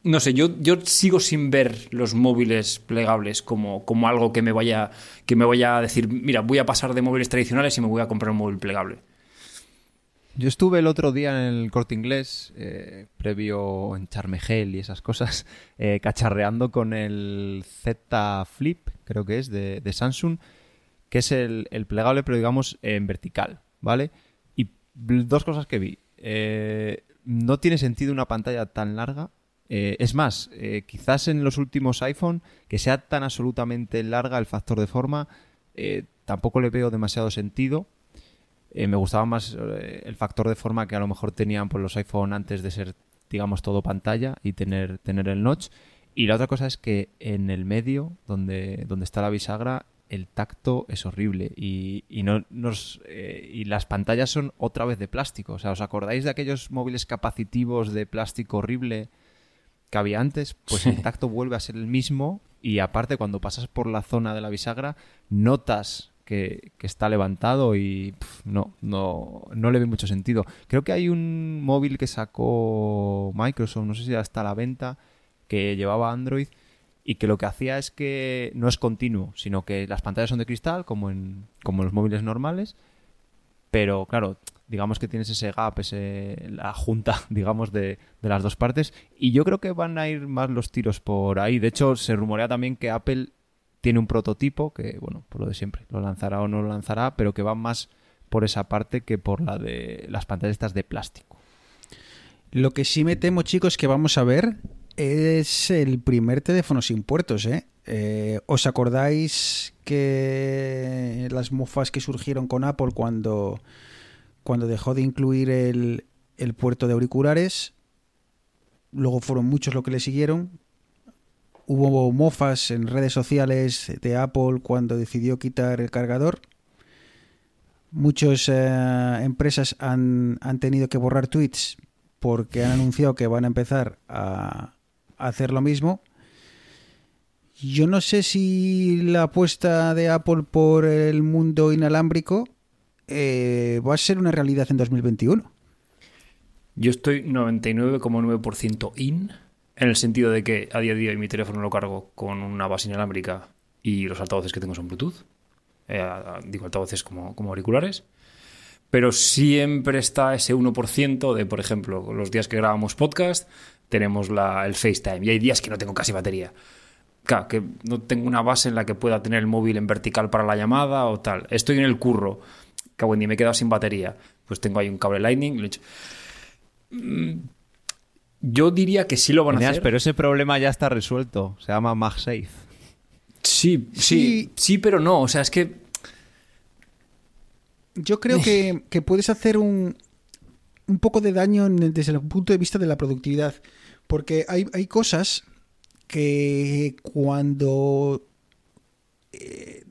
no sé, yo, yo sigo sin ver los móviles plegables como, como algo que me, vaya, que me vaya a decir, mira, voy a pasar de móviles tradicionales y me voy a comprar un móvil plegable. Yo estuve el otro día en el corte inglés, eh, previo en Charmegel y esas cosas, [laughs] eh, cacharreando con el Z Flip, creo que es, de, Samsung, que es el, el plegable, pero digamos en vertical, ¿vale? Y dos cosas que vi. Eh, no tiene sentido una pantalla tan larga. Eh, es más, eh, quizás en los últimos iPhone, que sea tan absolutamente larga el factor de forma, eh, tampoco le veo demasiado sentido. Eh, me gustaba más eh, el factor de forma que a lo mejor tenían pues, los iPhone antes de ser, digamos, todo pantalla y tener, tener el notch. Y la otra cosa es que en el medio, donde, donde está la bisagra, el tacto es horrible y, y no nos eh, y las pantallas son otra vez de plástico. O sea, ¿os acordáis de aquellos móviles capacitivos de plástico horrible que había antes? Pues el tacto vuelve a ser el mismo y aparte cuando pasas por la zona de la bisagra notas que, está levantado y no, no, no le ve mucho sentido. Creo que hay un móvil que sacó Microsoft, no sé si ya está a la venta, que llevaba Android y que lo que hacía es que no es continuo, sino que las pantallas son de cristal, como en, como en los móviles normales, pero claro, digamos que tienes ese gap, ese, la junta, [laughs] digamos, de, de las dos partes, y yo creo que van a ir más los tiros por ahí. De hecho, se rumorea también que Apple tiene un prototipo, que bueno, por lo de siempre, lo lanzará o no lo lanzará, pero que va más por esa parte que por la de las pantallas estas de plástico. Lo que sí me temo, chicos, que vamos a ver es el primer teléfono sin puertos, ¿eh? Eh, ¿Os acordáis que las mofas que surgieron con Apple cuando, cuando dejó de incluir el, el puerto de auriculares? Luego fueron muchos los que le siguieron. Hubo mofas en redes sociales de Apple cuando decidió quitar el cargador. Muchas eh, empresas han, han tenido que borrar tweets porque han anunciado que van a empezar a, hacer lo mismo. Yo no sé si la apuesta de Apple por el mundo inalámbrico eh, va a ser una realidad en 2021. Yo estoy 99,9% in, en el sentido de que a día de hoy mi teléfono lo cargo con una base inalámbrica y los altavoces que tengo son Bluetooth. Eh, digo altavoces como, como auriculares. Pero siempre está ese 1% de, por ejemplo, los días que grabamos podcast, tenemos la, el FaceTime. Y hay días que no tengo casi batería. Claro, que no tengo una base en la que pueda tener el móvil en vertical para la llamada o tal. Estoy en el curro. Buen día me he quedado sin batería. Pues tengo ahí un cable Lightning. hecho. Yo diría que sí lo van a hacer. pero ese problema ya está resuelto. Se llama MagSafe. Sí, sí, sí, pero no. O sea, es que Yo creo que, [laughs] que puedes hacer un, un poco de daño en el- desde el punto de vista de la productividad. Porque hay, hay cosas que cuando eh,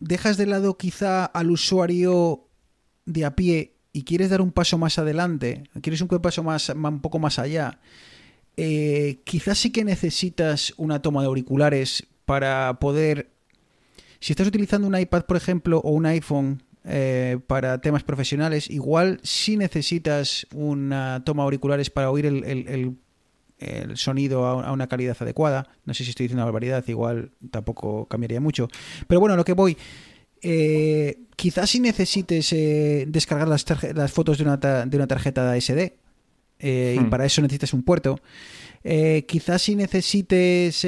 dejas de lado quizá al usuario de a pie y quieres dar un paso más adelante, quieres un paso más, un poco más allá, eh, quizás sí que necesitas una toma de auriculares para poder si estás utilizando un iPad, por ejemplo, o un iPhone eh, para temas profesionales, igual sí necesitas una toma de auriculares para oír el, sonido a, una calidad adecuada. No sé si estoy diciendo una barbaridad, igual tampoco cambiaría mucho. Pero bueno, lo que voy. Eh, quizás si necesites eh, descargar las, fotos de una, de una tarjeta SD eh, y Hmm. para eso necesitas un puerto. Quizás si necesites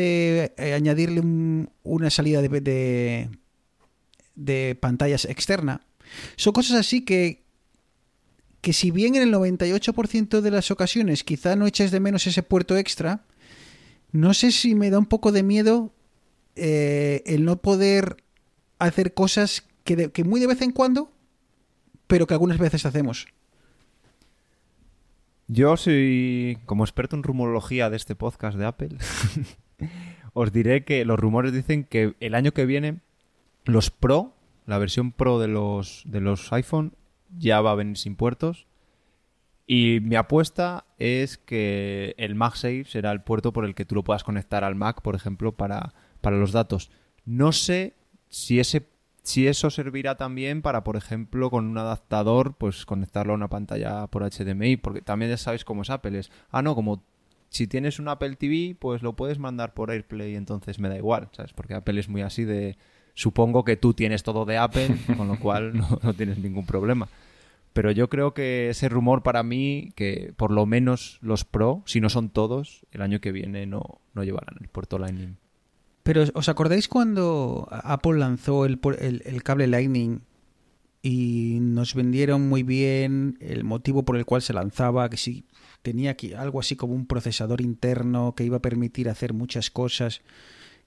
añadirle un- una salida de, de, de pantallas externa. Son cosas así que, que si bien en el 98% de las ocasiones quizá no eches de menos ese puerto extra, no sé si me da un poco de miedo el no poder hacer cosas que, que muy de vez en cuando, pero que algunas veces hacemos. Yo soy, como experto en rumorología de este podcast de Apple, [laughs] os diré que los rumores dicen que el año que viene los Pro, la versión Pro de los, de los iPhone, ya va a venir sin puertos. Y mi apuesta es que el MagSafe será el puerto por el que tú lo puedas conectar al Mac, por ejemplo, para, para los datos. No sé si ese si eso servirá también para, por ejemplo, con un adaptador, pues conectarlo a una pantalla por HDMI, porque también ya sabéis cómo es Apple. Es, ah, no, como si tienes un Apple TV, pues lo puedes mandar por AirPlay, entonces me da igual, ¿sabes? Porque Apple es muy así de... Supongo que tú tienes todo de Apple, [laughs] con lo cual no, no tienes ningún problema. Pero yo creo que ese rumor para mí, que por lo menos los Pro, si no son todos, el año que viene no, no llevarán el puerto Lightning. Pero ¿os acordáis cuando Apple lanzó el, cable Lightning y nos vendieron muy bien el motivo por el cual se lanzaba, que si tenía aquí algo así como un procesador interno que iba a permitir hacer muchas cosas.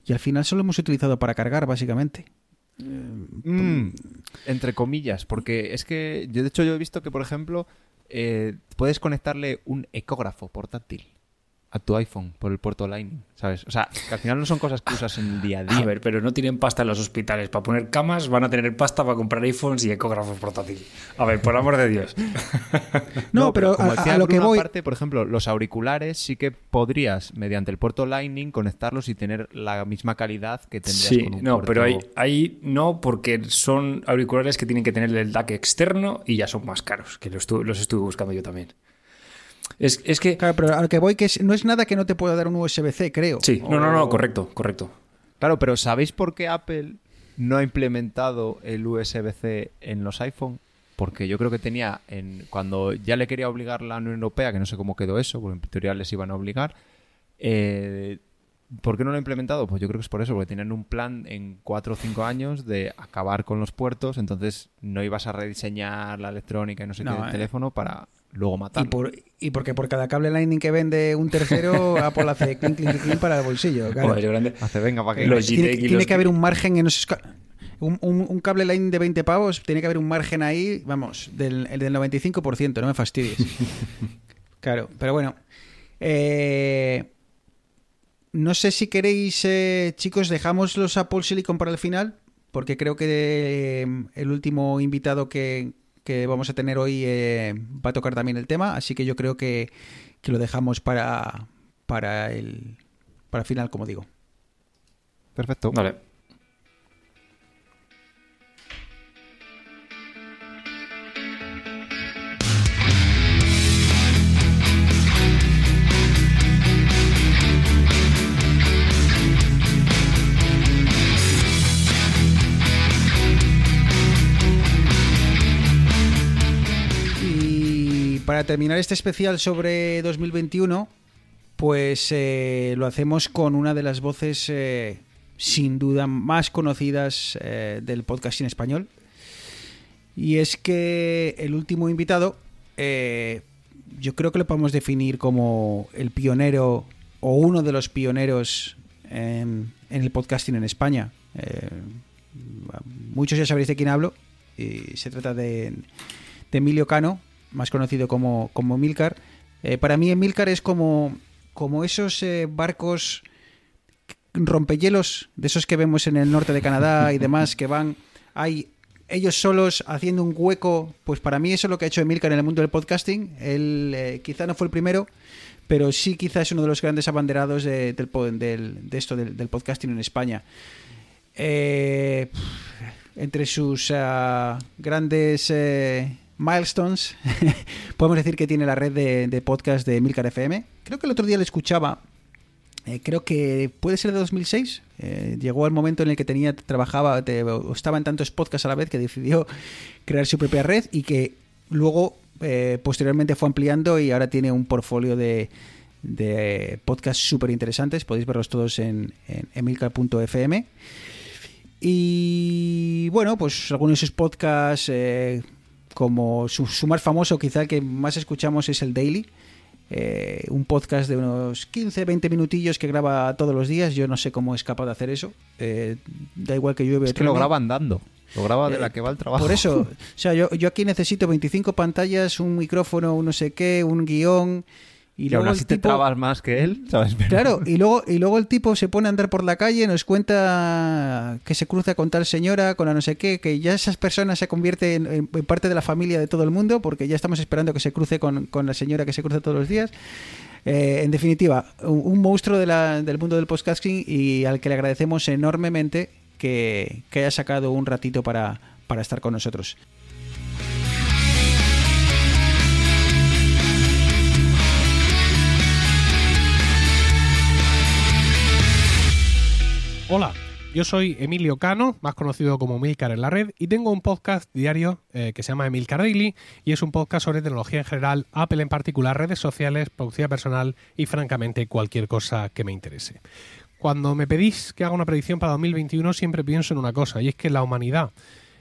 Y al final solo hemos utilizado para cargar básicamente. Mm, entre comillas, porque es que yo de hecho yo he visto que, por ejemplo, eh, puedes conectarle un ecógrafo portátil a tu iPhone por el puerto Lightning, ¿sabes? O sea, que al final no son cosas que usas en el día a día. A ver, pero no tienen pasta en los hospitales para poner camas, van a tener pasta para comprar iPhones y ecógrafos portátiles. A ver, por amor de Dios. No, pero, como a, decía a lo que voy... aparte, por ejemplo, los auriculares sí que podrías, mediante el puerto Lightning, conectarlos y tener la misma calidad que tendrías Sí, con un no, puerto- pero ahí, ahí no, porque son auriculares que tienen que tener el DAC externo y ya son más caros, que los, los estuve buscando yo también. Es, es que... Claro, pero a lo que voy que es- no es nada que no te pueda dar un USB-C, creo. Sí, no, no, no, correcto, correcto. Claro, pero ¿sabéis por qué Apple no ha implementado el USB-C en los iPhone? Porque yo creo que tenía, en, cuando ya le quería obligar la Unión Europea, que no sé cómo quedó eso, porque en teoría les iban a obligar, eh, ¿por qué no lo ha implementado? Pues yo creo que es por eso, porque tenían un plan en 4 o 5 años de acabar con los puertos, entonces no ibas a rediseñar la electrónica y no sé No, qué del eh. teléfono para luego Y, matarlo. por, y porque por cada cable Lightning que vende un tercero, [laughs] Apple hace clink, clink, clink para el bolsillo. claro. Grande. Hace, venga, para que... Los tiene, tiene los- que haber un margen en esos un, un- un cable Lightning de 20 pavos, tiene que haber un margen ahí, vamos, del, el del 95%, no me fastidies. [laughs] claro, pero bueno. Eh, no sé si queréis, eh, chicos, dejamos los Apple Silicon para el final, porque creo que eh, el último invitado que, que vamos a tener hoy eh, va a tocar también el tema, así que yo creo que, que lo dejamos para, para el para el final, como digo. Perfecto. Vale. Para terminar este especial sobre 2021, pues eh, lo hacemos con una de las voces eh, sin duda más conocidas eh, del podcasting español. Y es que el último invitado, yo creo que lo podemos definir como el pionero o uno de los pioneros en, en el podcasting en España. Muchos ya sabréis de quién hablo. Y se trata de Emilio Cano, más conocido como, como Milcar. Eh, para mí Emilcar es como, como esos eh, barcos rompehielos, de esos que vemos en el norte de Canadá y demás, que van hay ellos solos haciendo un hueco. Pues para mí eso es lo que ha hecho Emilcar en el mundo del podcasting. Él eh, quizá no fue el primero, pero sí quizá es uno de los grandes abanderados de, del, del- de esto del, podcasting en España. Eh, entre sus ah, grandes milestones, [laughs] podemos decir que tiene la red de, podcast de Milcar FM. Creo que el otro día le escuchaba, eh, creo que puede ser de 2006. eh, llegó el momento en el que tenía trabajaba te- estaba en tantos podcasts a la vez que decidió [laughs] crear su propia red y que luego eh, posteriormente fue ampliando y ahora tiene un portfolio de, podcasts súper interesantes. Podéis verlos todos en, en emilcar.fm. Y bueno, pues algunos de sus podcasts, como su, su más famoso, quizá el que más escuchamos es el Daily. eh, un podcast de unos 15, 20 minutillos que graba todos los días. Yo no sé cómo es capaz de hacer eso. Eh, da igual que llueve. Es que lo graba andando. Lo graba de Eh, la que va al trabajo. Por eso, [laughs] o sea, yo, yo aquí necesito 25 pantallas, un micrófono, un no sé qué, un guion. Y Y luego aún así te trabas más que él, ¿sabes? Pero- [laughs] Claro, y luego, y luego el tipo se pone a andar por la calle, nos cuenta que se cruza con tal señora, con la no sé qué, que ya esas personas se convierten en, en parte de la familia de todo el mundo, porque ya estamos esperando que se cruce con, con la señora que se cruza todos los días. Eh, en definitiva, un, un monstruo de la- del mundo del podcasting y al que le agradecemos enormemente que, que haya sacado un ratito para, para estar con nosotros. Hola, Yo soy Emilio Cano, más conocido como Emilcar en la red, y tengo un podcast diario eh, que se llama Emilcar Daily y es un podcast sobre tecnología en general, Apple en particular, redes sociales, producción personal y francamente cualquier cosa que me interese. Cuando me pedís que haga una predicción para 2021 siempre pienso en una cosa y es que la humanidad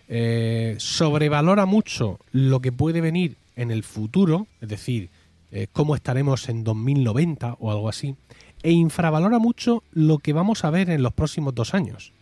eh, sobrevalora mucho lo que puede venir en el futuro, es decir, eh, cómo estaremos en 2090 o algo así, e infravalora mucho lo que vamos a ver en los próximos dos años.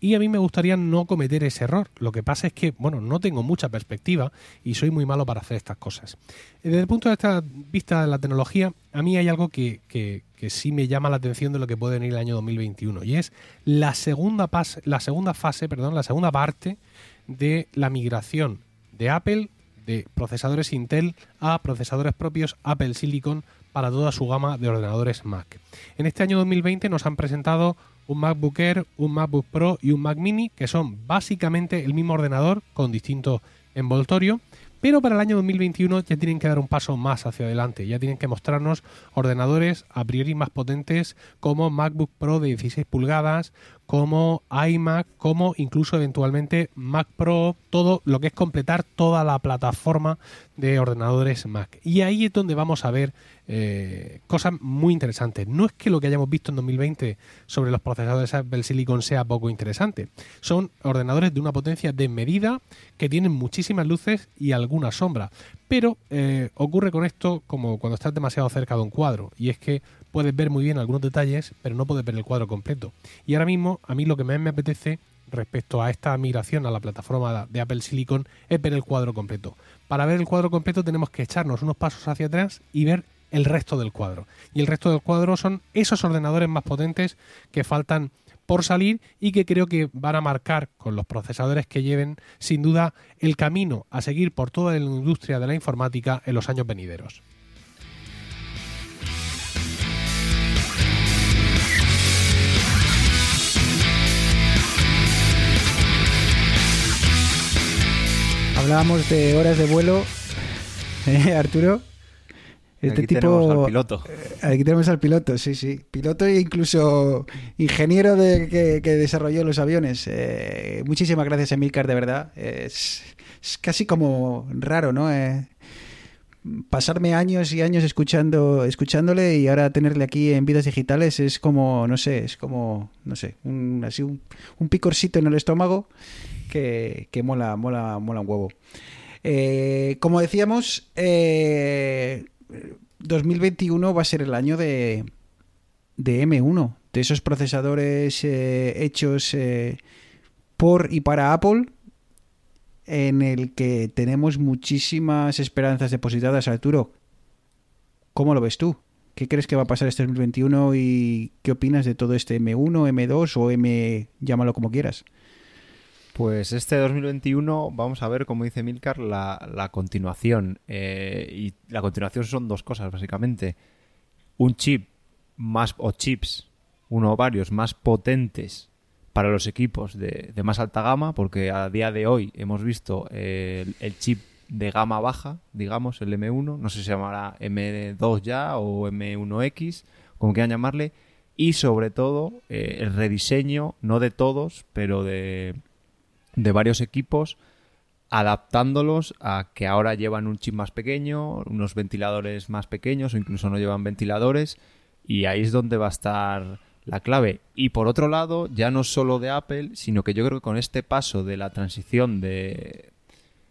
Y a mí me gustaría no cometer ese error. Lo que pasa es que, bueno, no tengo mucha perspectiva y soy muy malo para hacer estas cosas. Desde el punto de vista de la tecnología, a mí hay algo que, que, sí me llama la atención de lo que puede venir el año 2021 y es la segunda, la segunda fase, perdón, la segunda parte de la migración de Apple de procesadores Intel a procesadores propios Apple Silicon para toda su gama de ordenadores Mac. En este año 2020 nos han presentado un MacBook Air, un MacBook Pro y un Mac Mini, que son básicamente el mismo ordenador con distinto envoltorio, pero para el año 2021 ya tienen que dar un paso más hacia adelante, ya tienen que mostrarnos ordenadores a priori más potentes como MacBook Pro de 16 pulgadas, como iMac, como incluso eventualmente Mac Pro, todo lo que es completar toda la plataforma de ordenadores Mac. Y ahí es donde vamos a ver eh, cosas muy interesantes. No es que lo que hayamos visto en 2020 sobre los procesadores Apple Silicon sea poco interesante. Son ordenadores de una potencia de medida que tienen muchísimas luces y alguna sombra. Pero eh, ocurre con esto como cuando estás demasiado cerca de un cuadro. Y es que puedes ver muy bien algunos detalles, pero no puedes ver el cuadro completo. Y ahora mismo, a mí lo que más me apetece respecto a esta migración a la plataforma de Apple Silicon es ver el cuadro completo. Para ver el cuadro completo tenemos que echarnos unos pasos hacia atrás y ver el resto del cuadro. Y el resto del cuadro son esos ordenadores más potentes que faltan por salir y que creo que van a marcar con los procesadores que lleven sin duda el camino a seguir por toda la industria de la informática en los años venideros. Hablábamos de horas de vuelo, [laughs] ¿eh, Arturo. Este aquí tenemos al piloto. Eh, aquí tenemos al piloto, sí, sí. Piloto e incluso ingeniero de, que, desarrolló los aviones. Eh, muchísimas gracias, Emilcar, de verdad. Es, casi como raro, ¿no? pasarme años y años escuchando, escuchándole y ahora tenerle aquí en vidas digitales es como, no sé, es como, no sé, un, así un, un picorcito en el estómago que, mola, mola, mola un huevo. Eh, como decíamos, 2021 eh, va a ser el año de, de M1, de esos procesadores eh, hechos por y para Apple, en el que tenemos muchísimas esperanzas depositadas, Arturo. ¿Cómo lo ves tú? ¿Qué crees que va a pasar este 2021 y qué opinas de todo este M1, M2 o M, llámalo como quieras? Pues este 2021 vamos a ver, como dice Milcar, la, continuación. Eh, y la continuación son dos cosas, básicamente. Un chip más, o chips, uno o varios, más potentes para los equipos de, más alta gama, porque a día de hoy hemos visto el, chip de gama baja, digamos, el M1, no sé si se llamará M2 ya o M1X, como quieran llamarle, y sobre todo eh, el rediseño, no de todos, pero de de varios equipos adaptándolos a que ahora llevan un chip más pequeño, unos ventiladores más pequeños o incluso no llevan ventiladores y ahí es donde va a estar la clave. Y por otro lado, ya no solo de Apple, sino que yo creo que con este paso de la transición de...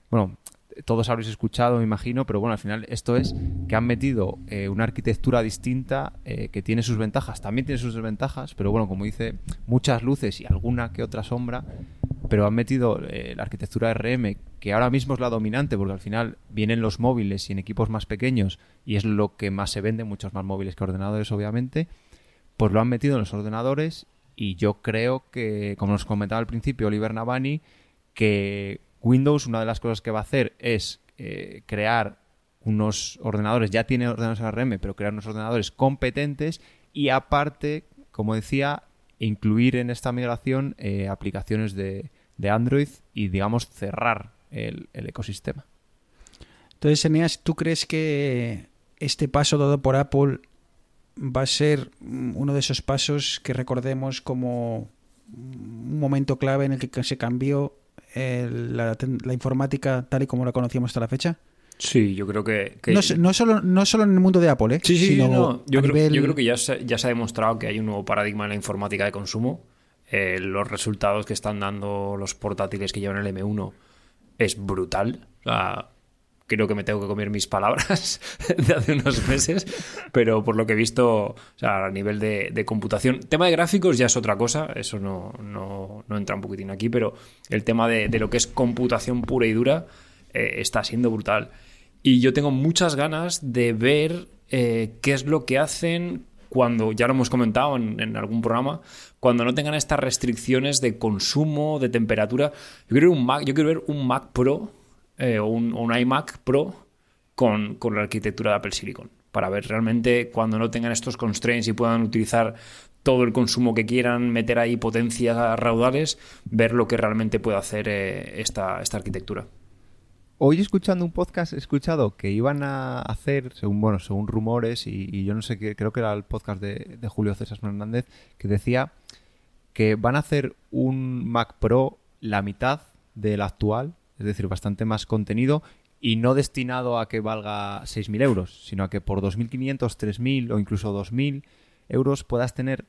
Bueno, todos habréis escuchado, me imagino, pero bueno, al final esto es que han metido eh, una arquitectura distinta eh, que tiene sus ventajas, también tiene sus desventajas, pero bueno, como dice, muchas luces y alguna que otra sombra, pero han metido eh, la arquitectura RM, que ahora mismo es la dominante, porque al final vienen los móviles y en equipos más pequeños, y es lo que más se vende, muchos más móviles que ordenadores, obviamente, pues lo han metido en los ordenadores, y yo creo que, como nos comentaba al principio Oliver Navani, que Windows una de las cosas que va a hacer es eh, crear unos ordenadores, ya tiene ordenadores ARM, pero crear unos ordenadores competentes y aparte, como decía, incluir en esta migración eh, aplicaciones de, Android y, digamos, cerrar el, ecosistema. Entonces, Eneas, ¿tú crees que este paso dado por Apple va a ser uno de esos pasos que recordemos como un momento clave en el que se cambió el- la, la informática tal y como la conocíamos hasta la fecha? Sí, yo creo que... que- No, no solo, no solo en el mundo de Apple, ¿eh? Sí, sí, sino no. Yo, a creo, nivel- yo creo que ya se, ya se ha demostrado que hay un nuevo paradigma en la informática de consumo. Eh, los resultados que están dando los portátiles que llevan el M1 es brutal. O sea, creo que me tengo que comer mis palabras [laughs] de hace unos meses, pero por lo que he visto, o sea, a nivel de, de computación, tema de gráficos ya es otra cosa, eso no, no, no entra un poquitín aquí, pero el tema de, lo que es computación pura y dura eh, está siendo brutal. Y yo tengo muchas ganas de ver eh, qué es lo que hacen cuando, ya lo hemos comentado en, algún programa, cuando no tengan estas restricciones de consumo, de temperatura. Yo quiero ver un Mac, yo quiero ver un Mac Pro eh, o, un, un iMac Pro con, con la arquitectura de Apple Silicon. Para ver realmente cuando no tengan estos constraints y puedan utilizar todo el consumo que quieran, meter ahí potencias raudales, ver lo que realmente puede hacer eh, esta, esta arquitectura. Hoy escuchando un podcast he escuchado que iban a hacer, según bueno, según rumores, y, yo no sé qué, creo que era el podcast de, Julio César Fernández, que decía que van a hacer un Mac Pro la mitad del actual, es decir, bastante más contenido, y no destinado a que valga 6.000 euros, sino a que por 2.500, 3.000 o incluso 2.000 euros puedas tener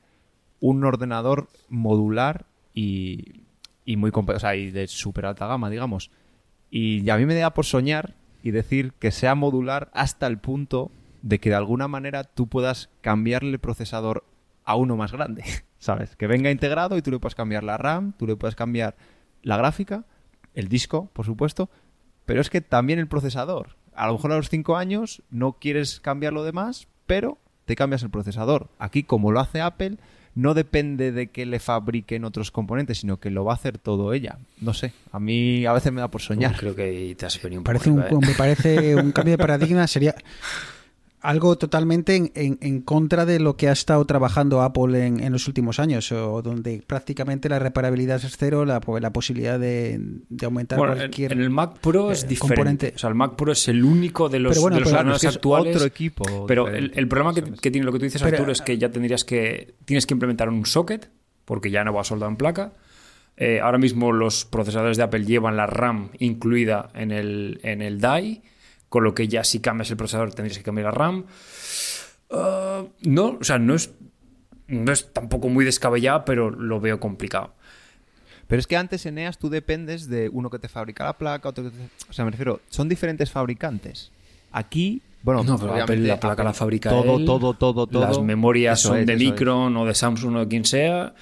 un ordenador modular y, y muy o sea, y de súper alta gama, digamos. Y a mí me da por soñar y decir que sea modular hasta el punto de que de alguna manera tú puedas cambiarle el procesador a uno más grande, [laughs] ¿sabes? Que venga integrado y tú le puedas cambiar la RAM, tú le puedes cambiar la gráfica, el disco, por supuesto, pero es que también el procesador. A lo mejor a los 5 años no quieres cambiar lo demás, pero te cambias el procesador. Aquí, como lo hace Apple, no depende de que le fabriquen otros componentes, sino que lo va a hacer todo ella. No sé, a mí a veces me da por soñar. Creo que te has venido un Parece poco un, arriba, ¿eh? me parece un cambio de paradigma. Sería algo totalmente en, en- en contra de lo que ha estado trabajando Apple en, en los últimos años, o donde prácticamente la reparabilidad es cero, la, la posibilidad de, de aumentar Bueno, cualquier en el Mac Pro es eh, diferente. componente. O sea, el Mac Pro es el único de los, Pero bueno, de los pero- es que actuales. otro equipo Pero el, el problema que, tiene lo que tú dices, Pero- Arturo, es que ya tendrías que. Tienes que implementar un socket, porque ya no va soldado en placa. Eh, ahora mismo los procesadores de Apple llevan la RAM incluida en el, en el DAI, con lo que ya si cambias el procesador tendrías que cambiar la RAM. Ah, no, o sea, no es, no es tampoco muy descabellado, pero lo veo complicado. Pero es que antes en EAS tú dependes de uno que te fabrica la placa, otro que te... O sea, me refiero, son diferentes fabricantes. Aquí, bueno, No, pero Apple la placa Apple- la fabrica todo, él. todo, todo, todo. Las memorias son es, de es. Micron o de Samsung o de quien sea.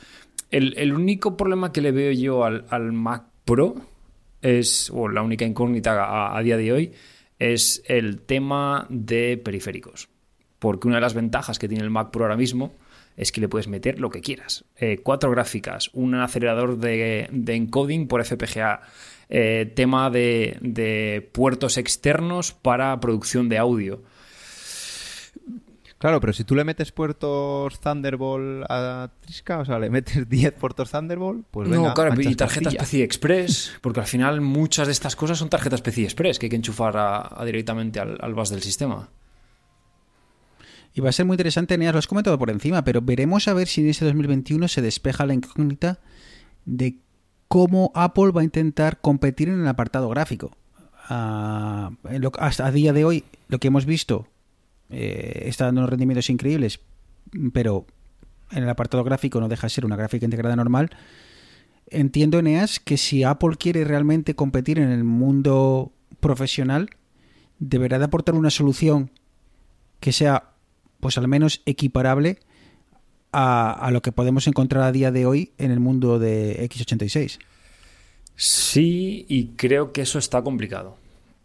El, el único problema que le veo yo al, al Mac Pro es, o la única incógnita a, a día de hoy, es el tema de periféricos. Porque una de las ventajas que tiene el Mac Pro ahora mismo es que le puedes meter lo que quieras. Eh, cuatro gráficas, un acelerador de, encoding por FPGA, eh, tema de puertos externos para producción de audio. Claro, pero si tú le metes puertos Thunderbolt a Trisca, o sea, le metes [laughs] 10 puertos Thunderbolt, pues venga, no, claro, y tarjetas. PCI Express, porque al final muchas de estas cosas son tarjetas PCI Express que hay que enchufar a- a directamente al, al bus del sistema. Y va a ser muy interesante, Neas, lo has comentado por encima, pero veremos a ver si en este 2021 se despeja la incógnita de cómo Apple va a intentar competir en el apartado gráfico. Ah, hasta a día de hoy, lo que hemos visto eh, está dando unos rendimientos increíbles, pero en el apartado gráfico no deja de ser una gráfica integrada normal. Entiendo, Eneas, que si Apple quiere realmente competir en el mundo profesional, deberá de aportar una solución que sea, pues al menos equiparable a, a lo que podemos encontrar a día de hoy en el mundo de x86. Sí, y creo que eso está complicado.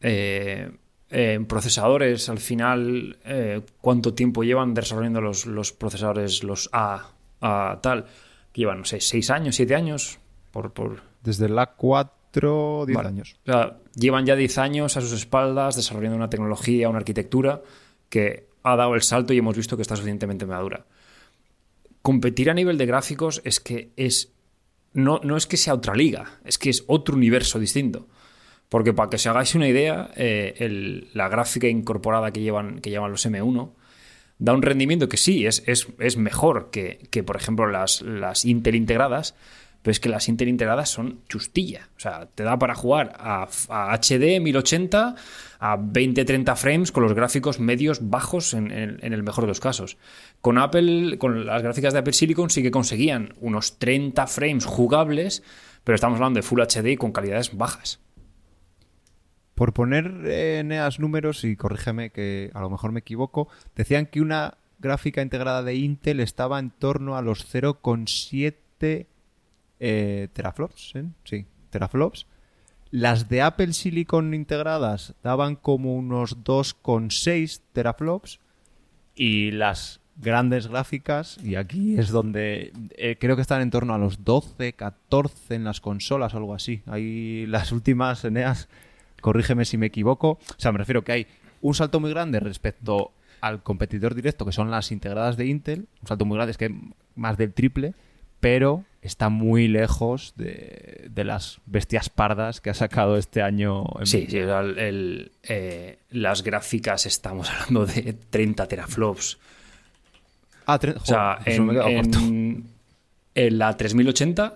Eh, eh, procesadores, al final, eh, ¿cuánto tiempo llevan desarrollando los, los procesadores, los A, A tal? Que llevan, no sé, 6 años, 7 años. Por, por... Desde la 4, 10 Vale. años. O sea, llevan ya 10 años a sus espaldas desarrollando una tecnología, una arquitectura que ha dado el salto y hemos visto que está suficientemente madura. Competir a nivel de gráficos es que es. No, no es que sea otra liga, es que es otro universo distinto. Porque para que os hagáis una idea, eh, la gráfica incorporada que llevan, que llevan los M1 da un rendimiento que sí, es, es, es mejor que, que, por ejemplo, las, las Intel integradas, pero es que las Intel integradas son chustilla. O sea, te da para jugar a, a HD 1080 a 20-30 frames con los gráficos medios bajos en, en- en el mejor de los casos. Con Apple, con las gráficas de Apple Silicon sí que conseguían unos 30 frames jugables, pero estamos hablando de Full HD y con calidades bajas. Por poner eh, Eneas números, y corrígeme que a lo mejor me equivoco, decían que una gráfica integrada de Intel estaba en torno a los 0,7 eh, teraflops. ¿eh? Sí, teraflops. Las de Apple Silicon integradas daban como unos 2,6 teraflops. Y las grandes gráficas, y aquí es donde eh, creo que están en torno a los 12, 14 en las consolas algo así. Ahí las últimas Eneas corrígeme si me equivoco. O sea, me refiero que hay un salto muy grande respecto al competidor directo, que son las integradas de Intel. Un salto muy grande, es que más del triple, pero está muy lejos de, de las bestias pardas que ha sacado este año. en- Sí, sí, el- el, eh, las gráficas estamos hablando de 30 teraflops. Ah, tre- O sea, me en, he quedado corto. en- en la 3080,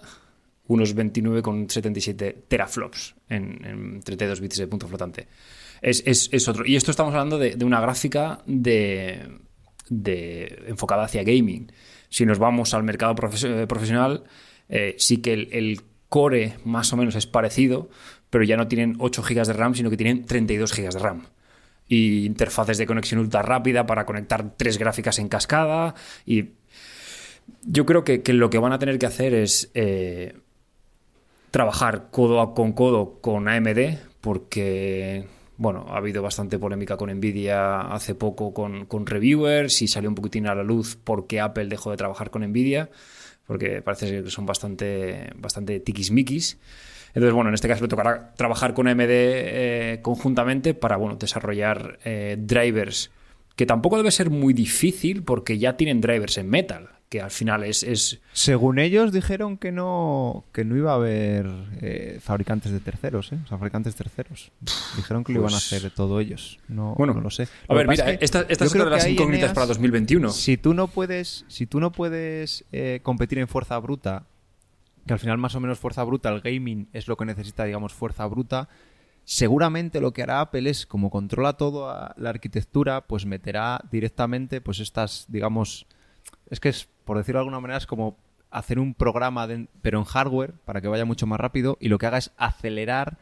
unos 29,77 teraflops en, en 32 bits de punto flotante. Es, es- es otro. Y esto estamos hablando de, de una gráfica de, de- enfocada hacia gaming. Si nos vamos al mercado eh, profesional, eh, sí que el, el core más o menos es parecido, pero ya no tienen 8 GB de RAM, sino que tienen 32 GB de RAM y interfaces de conexión ultra rápida para conectar tres gráficas en cascada. Y yo creo que, que lo que van a tener que hacer es eh, trabajar codo a- con codo con AMD, porque bueno, ha habido bastante polémica con Nvidia hace poco con, con reviewers y salió un poquitín a la luz porque Apple dejó de trabajar con Nvidia, porque parece ser que son bastante, bastante tiquismiquis. Entonces, bueno, en este caso le tocará trabajar con AMD eh, conjuntamente para, bueno, desarrollar eh, drivers, que tampoco debe ser muy difícil porque ya tienen drivers en Metal, que al final es... es Según ellos dijeron que no que no iba a haber eh, fabricantes de terceros, ¿eh? O sea, fabricantes terceros. Dijeron que lo iban a Pues- hacer todos ellos. No, Bueno, no lo sé. a ver, mira, es que esta, es creo de las incógnitas Eneas, para 2021. Si tú no puedes, si tú no puedes eh, competir en fuerza bruta, que al final más o menos fuerza bruta, el gaming es lo que necesita, digamos, fuerza bruta. Seguramente lo que hará Apple es, como controla toda la arquitectura, pues meterá directamente, pues estas, digamos, es que es, por decirlo de alguna manera, es como hacer un programa, de- pero en hardware, para que vaya mucho más rápido, y lo que haga es acelerar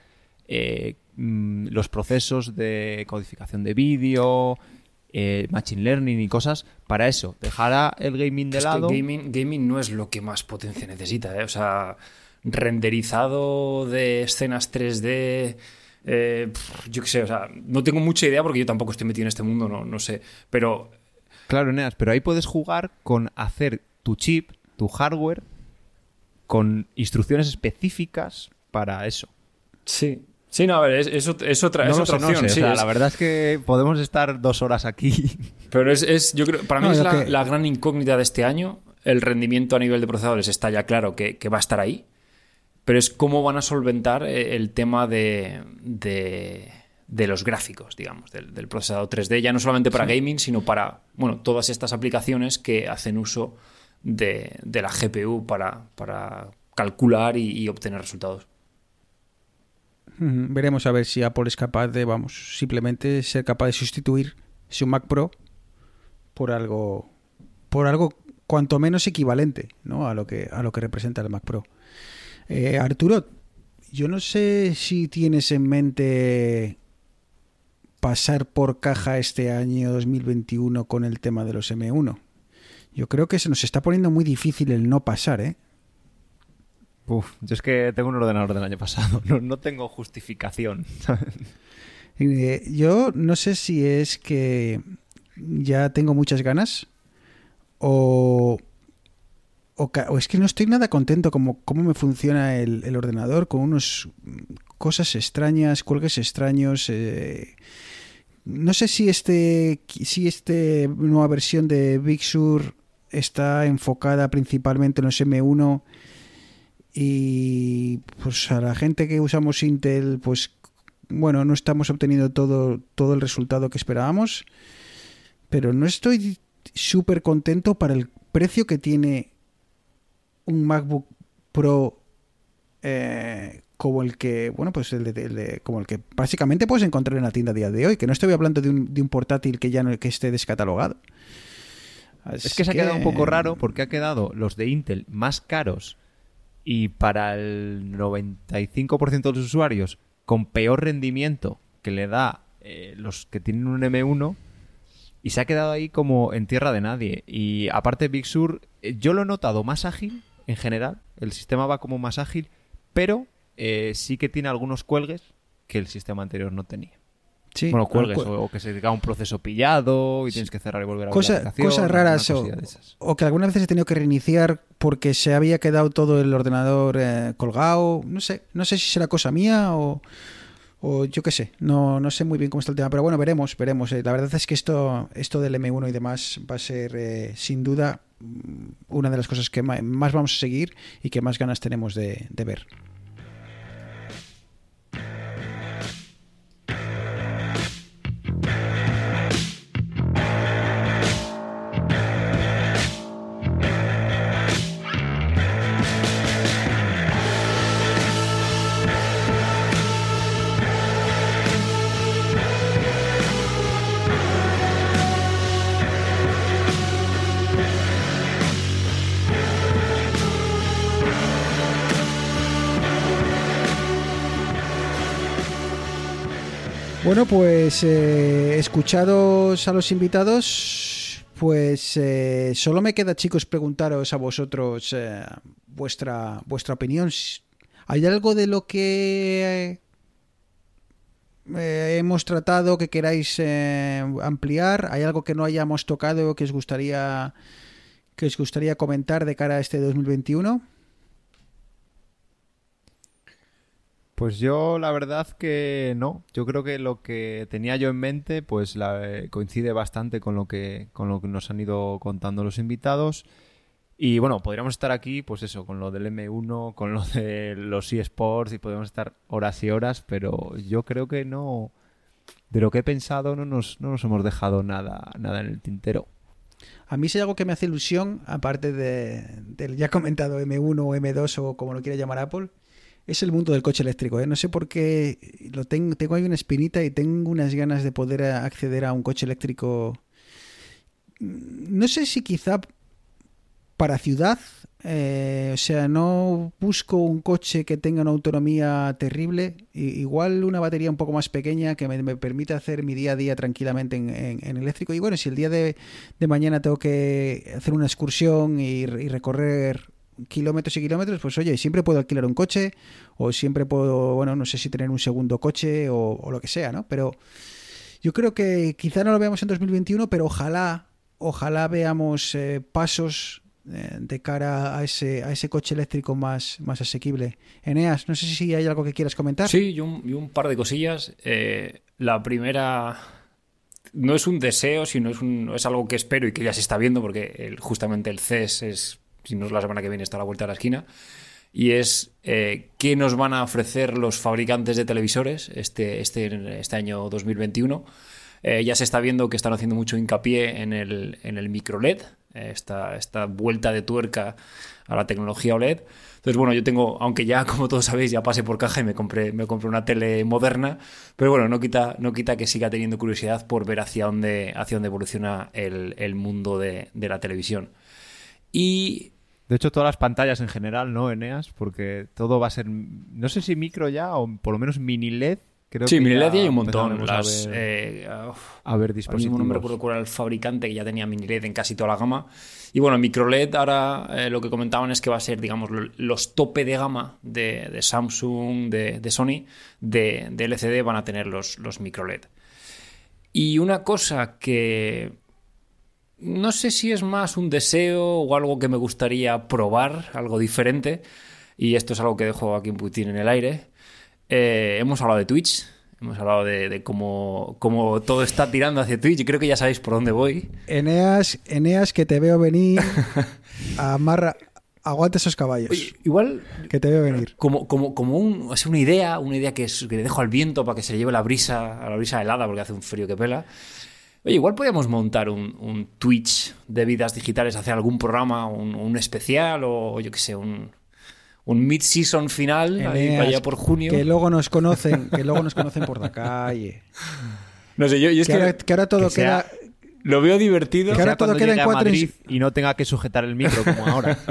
eh, mm, los procesos de codificación de vídeo, eh, machine learning y cosas para eso. Dejará el gaming de Es que lado. gaming, gaming no es lo que más potencia necesita, ¿eh? O sea, renderizado de escenas 3D. eh, yo qué sé, o sea, no tengo mucha idea porque yo tampoco estoy metido en este mundo, no, no sé. Pero Claro, Eneas, pero ahí puedes jugar con hacer tu chip, tu hardware, con instrucciones específicas para eso. sí. Sí, no, a ver, es, es ot- es otra, es No otra sé, no opción. sé, sí, o sea, es- la verdad es que podemos estar dos horas aquí. [laughs] Pero es, es- yo creo, para mí No, es lo la, que- la gran incógnita de este año. El rendimiento a nivel de procesadores está ya claro que, que va a estar ahí. Pero es cómo van a solventar eh, el tema de, de, de los gráficos, digamos, del, del procesador 3D, ya no solamente para gaming, sino para bueno, todas estas aplicaciones que hacen uso de, de la GPU para, para calcular y, y obtener resultados. Veremos a ver si Apple es capaz de, vamos, simplemente ser capaz de sustituir su Mac Pro por algo, por algo cuanto menos equivalente, ¿no? A lo que a lo que representa el Mac Pro. Eh, Arturo, yo no sé si tienes en mente pasar por caja este año 2021 con el tema de los M1. Yo creo que se nos está poniendo muy difícil el no pasar, ¿eh? Uf, yo es que tengo un ordenador del año pasado, [laughs] no, no tengo justificación. Eh, yo no sé si es que ya tengo muchas ganas o, o, es que no estoy nada contento como cómo me funciona el, el ordenador con unos cosas extrañas, cuelgues extraños. eh, no sé si este si este nueva versión de Big Sur está enfocada principalmente en los M1 y pues a la gente que usamos Intel pues bueno no estamos obteniendo todo todo el resultado que esperábamos pero no estoy súper contento para el precio que tiene un MacBook Pro eh, como el que, bueno, pues el de, el de- como el que básicamente puedes encontrar en la tienda a día de hoy, que no estoy hablando de un, de un portátil que ya no que esté descatalogado. Es que se ha quedado un poco raro porque ha quedado los de Intel más caros y para el 95% de los usuarios con peor rendimiento que le da eh, los que tienen un M1 y se ha quedado ahí como en tierra de nadie. Y aparte Big Sur, eh, yo lo he notado más ágil en general, el sistema va como más ágil, pero eh, sí que tiene algunos cuelgues que el sistema anterior no tenía. Sí, bueno, cuelgues, cu- o, o que se diga un proceso pillado y tienes que cerrar y volver a Cosa- la aplicación, cosas raras o, o que algunas veces he tenido que reiniciar porque se había quedado todo el ordenador eh, colgado. No sé, no sé si será cosa mía o, o yo qué sé. No, no sé muy bien cómo está el tema, pero bueno, veremos, veremos. Eh, La verdad es que esto, esto del M1 y demás va a ser eh, sin duda mm, una de las cosas que más vamos a seguir y que más ganas tenemos de, de ver. Bueno, pues eh, escuchados a los invitados, pues eh, solo me queda, chicos, preguntaros a vosotros eh, vuestra, vuestra opinión. ¿Hay algo de lo que eh, hemos tratado que queráis eh, ampliar? ¿Hay algo que no hayamos tocado que os gustaría que os gustaría comentar de cara a este 2021? Pues yo la verdad que no. Yo creo que lo que tenía yo en mente pues la- eh, coincide bastante con lo que con lo que nos han ido contando los invitados. Y bueno, podríamos estar aquí, pues eso, con lo del M1, con lo de los eSports y podríamos estar horas y horas, pero yo creo que no. De lo que he pensado, no nos, no nos hemos dejado nada, nada en el tintero. A mí si hay algo que me hace ilusión, aparte de, del ya comentado M1 o M2 o como lo quiera llamar Apple, es el mundo del coche eléctrico. ¿eh? No sé por qué lo tengo, tengo ahí una espinita y tengo unas ganas de poder acceder a un coche eléctrico. Mm, No sé si quizá para ciudad, eh, o sea, no busco un coche que tenga una autonomía terrible, igual una batería un poco más pequeña que me, permita hacer mi día a día tranquilamente en, en- eléctrico. Y bueno, si el día de, mañana tengo que hacer una excursión y recorrer kilómetros y kilómetros, pues oye, siempre puedo alquilar un coche o siempre puedo, bueno, no sé si tener un segundo coche o, lo que sea, ¿no? Pero yo creo que quizá no lo veamos en 2021, pero ojalá, ojalá veamos eh, pasos eh, de cara a ese, a ese coche eléctrico más, más asequible. Eneas, no sé si hay algo que quieras comentar. Sí, y un, y un par de cosillas. Eh, la primera no es un deseo, sino es, un, es algo que espero y que ya se está viendo, porque justamente el CES es, si no es la semana que viene, está a la vuelta de la esquina. Y es eh, qué nos van a ofrecer los fabricantes de televisores este, este, este año 2021. Eh, ya se está viendo que están haciendo mucho hincapié en el, en el micro LED, eh, esta, esta vuelta de tuerca a la tecnología OLED. Entonces, bueno, yo tengo, aunque ya, [laughs] como todos sabéis, ya pasé por caja y me compré, me compré una tele moderna, pero bueno, no quita, no quita que siga teniendo curiosidad por ver hacia dónde, hacia dónde evoluciona el, el mundo de, de la televisión. Y De hecho, todas las pantallas en general, ¿no, Eneas? Porque todo va a ser, no sé si micro ya o por lo menos mini LED. Creo sí, que mini LED ya hay un montón. a Las, ver- eh, uf, a ver mismo dispositivos. no me recuerdo cuál era el fabricante que ya tenía mini LED en casi toda la gama. Y bueno, micro LED ahora eh, lo que comentaban es que va a ser, digamos, lo- los tope de gama de, de Samsung, de, de Sony, de, de LCD van a tener los, los micro LED. Y una cosa que no sé si es más un deseo o algo que me gustaría probar, algo diferente, y esto es algo que dejo aquí un Putin en el aire. Eh, hemos hablado de Twitch, hemos hablado de, de cómo, cómo todo está tirando hacia Twitch, y creo que ya sabéis por dónde voy. Eneas, Eneas, que te veo venir. [laughs] Amarra, aguanta esos caballos. Oye, igual que te veo venir. como, como, como un, sea, una idea, una idea que, es- que le dejo al viento para que se le lleve la brisa, a la brisa helada porque hace un frío que pela. Oye, igual podríamos montar un, un Twitch de vidas digitales, hacer algún programa, un, un especial o yo qué sé, un, un mid-season final, ahí allá por junio. Que luego nos conocen, que luego nos conocen por la calle. No sé, yo, yo es que, que, ahora, que ahora todo que sea- queda. lo veo divertido. Que ahora sea todo queda en cuatro y no tenga que sujetar el micro como ahora. [laughs]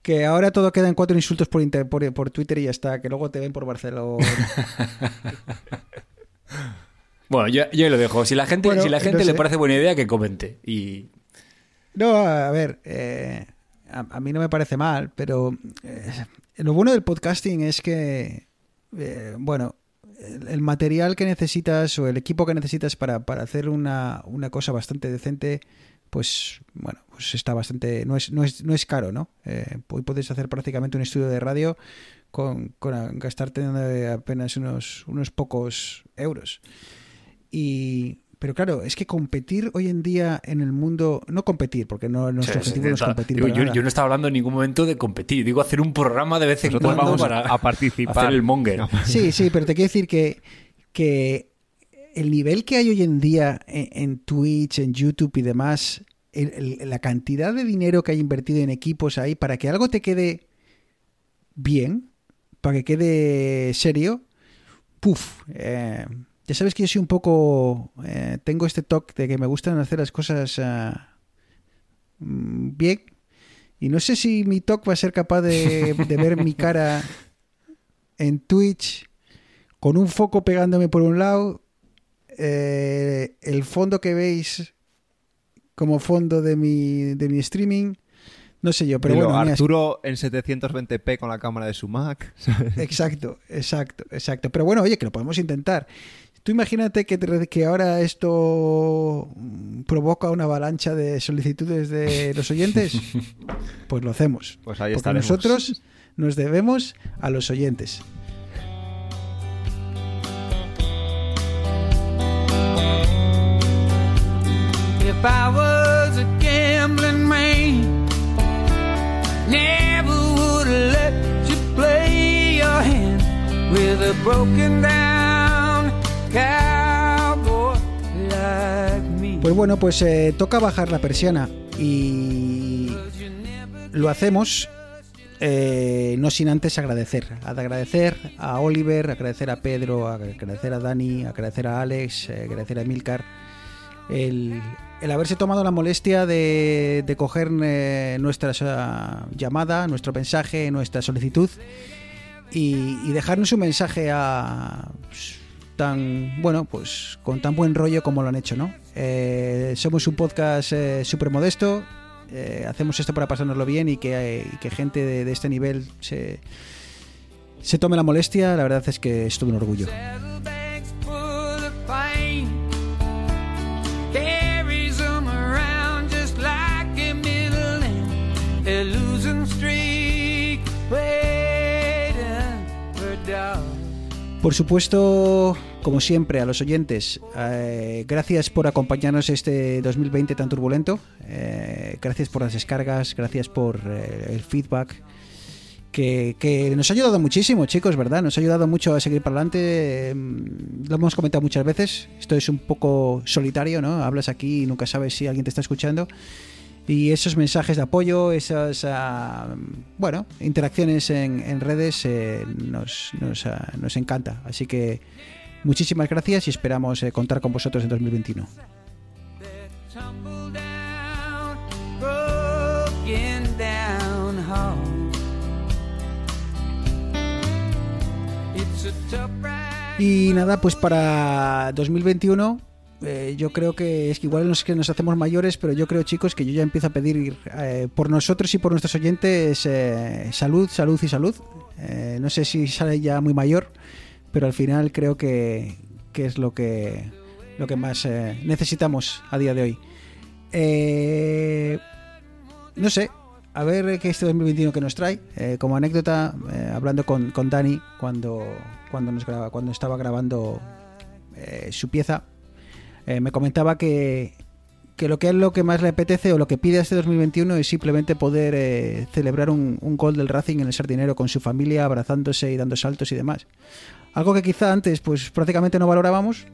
Que ahora todo queda en cuatro insultos por, inter- por, por Twitter y ya está. Que luego te ven por Barcelona. [laughs] Bueno, yo, yo lo dejo. Si la gente, Bueno, si la gente no le parece buena idea, que comente. Y No, a ver, eh, a, a mí no me parece mal, pero eh, lo bueno del podcasting es que, eh, bueno, el, el material que necesitas o el equipo que necesitas para, para hacer una, una cosa bastante decente, pues bueno, pues está bastante, no es, no es, no es caro, ¿no? Eh, hoy puedes hacer prácticamente un estudio de radio con, con gastarte apenas unos, unos pocos euros. Y, pero claro, es que competir hoy en día en el mundo, no competir, porque no, nuestro Sí, sí, objetivo no es competir. digo, yo, yo no estaba hablando en ningún momento de competir. Digo, hacer un programa de vez en Nosotros cuando vamos para a participar. hacer el monger. Sí, sí, pero te quiero decir que, que el nivel que hay hoy en día en, en Twitch, en YouTube y demás, el- el- la cantidad de dinero que hay invertido en equipos ahí para que algo te quede bien, para que quede serio, puf. eh, ya sabes que yo soy un poco... eh, tengo este toque de que me gustan hacer las cosas ah, mm, bien. Y no sé si mi toque va a ser capaz de, de ver mi cara en Twitch con un foco pegándome por un lado, eh, el fondo que veis como fondo de mi, de mi streaming, no sé yo, pero Dilo, bueno, Arturo en 720p con la cámara de su Mac. [laughs] ¿sabes? Exacto, exacto, exacto. Pero bueno, oye, que lo podemos intentar. Tú imagínate que, te- que ahora esto provoca una avalancha de solicitudes de los oyentes. [laughs] Pues lo hacemos. Pues ahí Porque nosotros nos debemos a los oyentes. If I was a gambling man, never would have let you play your hand with a broken down cowboy like me. Pues bueno, pues eh, toca bajar la persiana y lo hacemos eh, no sin antes agradecer. Agradecer a Oliver, agradecer a Pedro, agradecer a Dani, agradecer a Alex, eh, agradecer a Milcar el, el haberse tomado la molestia de, de coger nuestra llamada, nuestro mensaje, nuestra solicitud y, y dejarnos un mensaje a pues, tan bueno pues con tan buen rollo como lo han hecho no Eh, somos un podcast súper modesto eh, hacemos esto para pasárnoslo bien y que, eh, que gente de, de este nivel se, se tome la molestia. La verdad es que es todo un orgullo Por supuesto, como siempre, a los oyentes, eh, gracias por acompañarnos este 2020 tan turbulento. eh, gracias por las descargas, gracias por eh, el feedback. Que, que nos ha ayudado muchísimo, chicos, ¿verdad? Nos ha ayudado mucho a seguir para adelante. eh, Lo hemos comentado muchas veces. Esto es un poco solitario, ¿no? Hablas aquí y nunca sabes si alguien te está escuchando. Y esos mensajes de apoyo, esas ah, bueno, interacciones en, en redes eh, nos, nos, ah, nos encanta. Así que muchísimas gracias y esperamos eh, contar con vosotros en 2021. Tumble down, broken down hall. It's a tough ride. Y nada, pues para 2021 eh, yo creo que es que igual no es que nos hacemos mayores, pero yo creo chicos que yo ya empiezo a pedir eh, por nosotros y por nuestros oyentes eh, salud, salud y salud. Eh, no sé si sale ya muy mayor, pero al final creo que, que es lo que, lo que más necesitamos a día de hoy. No sé, a ver qué este 2021 que nos trae. Como anécdota, hablando con, con Dani cuando, cuando, nos graba, cuando estaba grabando su pieza, eh, me comentaba que, que lo que es lo que más le apetece o lo que pide este 2021 es simplemente poder eh, celebrar un, un gol del Racing en el Sardinero con su familia, abrazándose y dando saltos y demás. Algo que quizá antes pues prácticamente no valorábamos,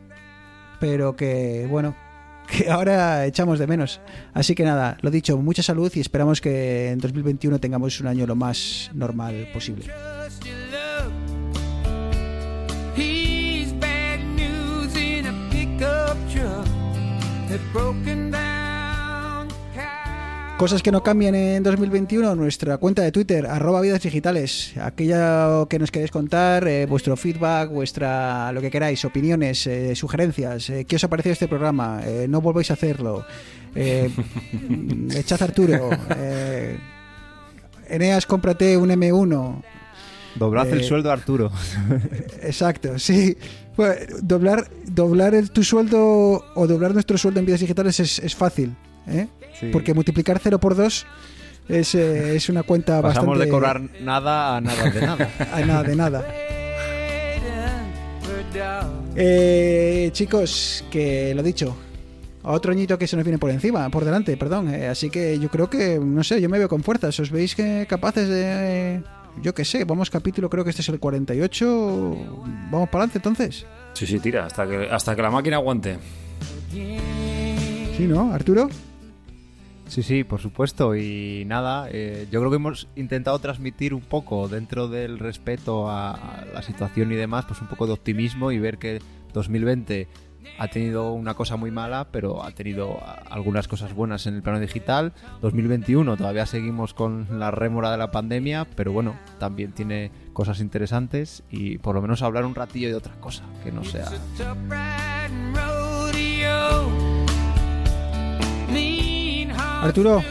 pero que, bueno, [laughs] que ahora echamos de menos. Así que nada, lo dicho, mucha salud y esperamos que en 2021 tengamos un año lo más normal posible. Cosas que no cambian en 2021, nuestra cuenta de Twitter, arroba vidas digitales, aquella que nos queréis contar, eh, vuestro feedback, vuestra lo que queráis, opiniones, eh, sugerencias, eh, qué os ha parecido este programa, eh, no volvéis a hacerlo, [laughs] echad Arturo, Eneas, cómprate un M1, Doblad el Eh, sueldo a Arturo. [laughs] Exacto, sí. Bueno, doblar doblar el- tu sueldo o doblar nuestro sueldo en vidas digitales es, es fácil, ¿eh? Sí. porque multiplicar 0 por 2 es, eh, es una cuenta Pasamos bastante... de cobrar nada a nada de nada. [laughs] a nada de nada. Eh, chicos, que lo dicho, a otro añito que se nos viene por encima, por delante, perdón. eh, así que yo creo que, no sé, yo me veo con fuerzas. ¿Os veis que capaces de... yo qué sé, vamos capítulo, creo que este es el 48. Vamos para adelante entonces. Sí, sí, tira, hasta que, hasta que la máquina aguante. Sí, ¿no, Arturo? Sí, sí, por supuesto. Y nada, eh, yo creo que hemos intentado transmitir un poco dentro del respeto a, a la situación y demás, pues un poco de optimismo y ver que 2020 ha tenido una cosa muy mala, pero ha tenido algunas cosas buenas en el plano digital. 2021 todavía seguimos con la rémora de la pandemia, pero bueno, también tiene cosas interesantes y por lo menos hablar un ratillo de otra cosa, que no sea... Arturo,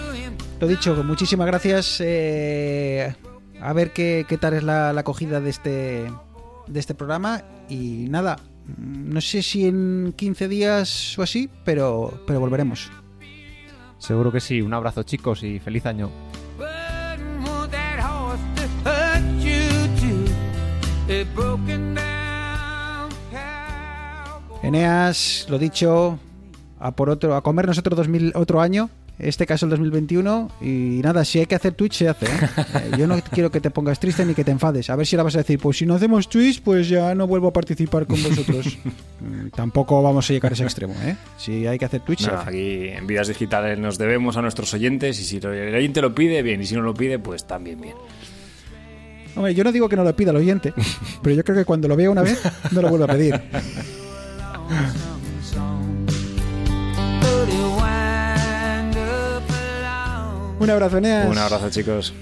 lo dicho, muchísimas gracias. eh, a ver qué, tal es la, la acogida de este, de este programa. Y nada, no sé si en 15 días o así, pero, pero volveremos. Seguro que sí. Un abrazo chicos y feliz año. Eneas, lo dicho, a por otro, a comernos otro 2000, otro año. Este caso el 2021 y nada, si hay que hacer Twitch se hace. ¿eh? [laughs] Eh, yo no quiero que te pongas triste ni que te enfades. A ver si ahora vas a decir, pues si no hacemos Twitch, pues ya no vuelvo a participar con vosotros. [laughs] Mm, Tampoco vamos a llegar a ese extremo, ¿eh? Si hay que hacer Twitch, se hace. aquí en Vidas Digitales nos debemos a nuestros oyentes y si el oyente lo pide, bien, y si no lo pide, pues también bien. Hombre, yo no digo que no lo pida el oyente, [laughs] pero yo creo que cuando lo vea una vez, no lo vuelvo a pedir. Un abrazo, Eneas. Un abrazo, chicos.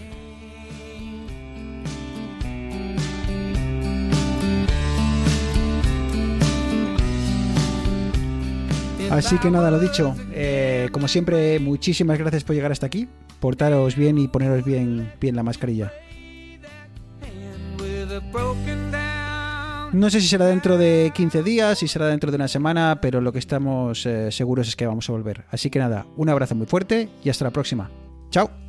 Así que nada, lo dicho. eh, como siempre, muchísimas gracias por llegar hasta aquí. Portaros bien y poneros bien, bien la mascarilla. No sé si será dentro de 15 días, si será dentro de una semana, pero lo que estamos eh, seguros es que vamos a volver. Así que nada, un abrazo muy fuerte y hasta la próxima. Ciao.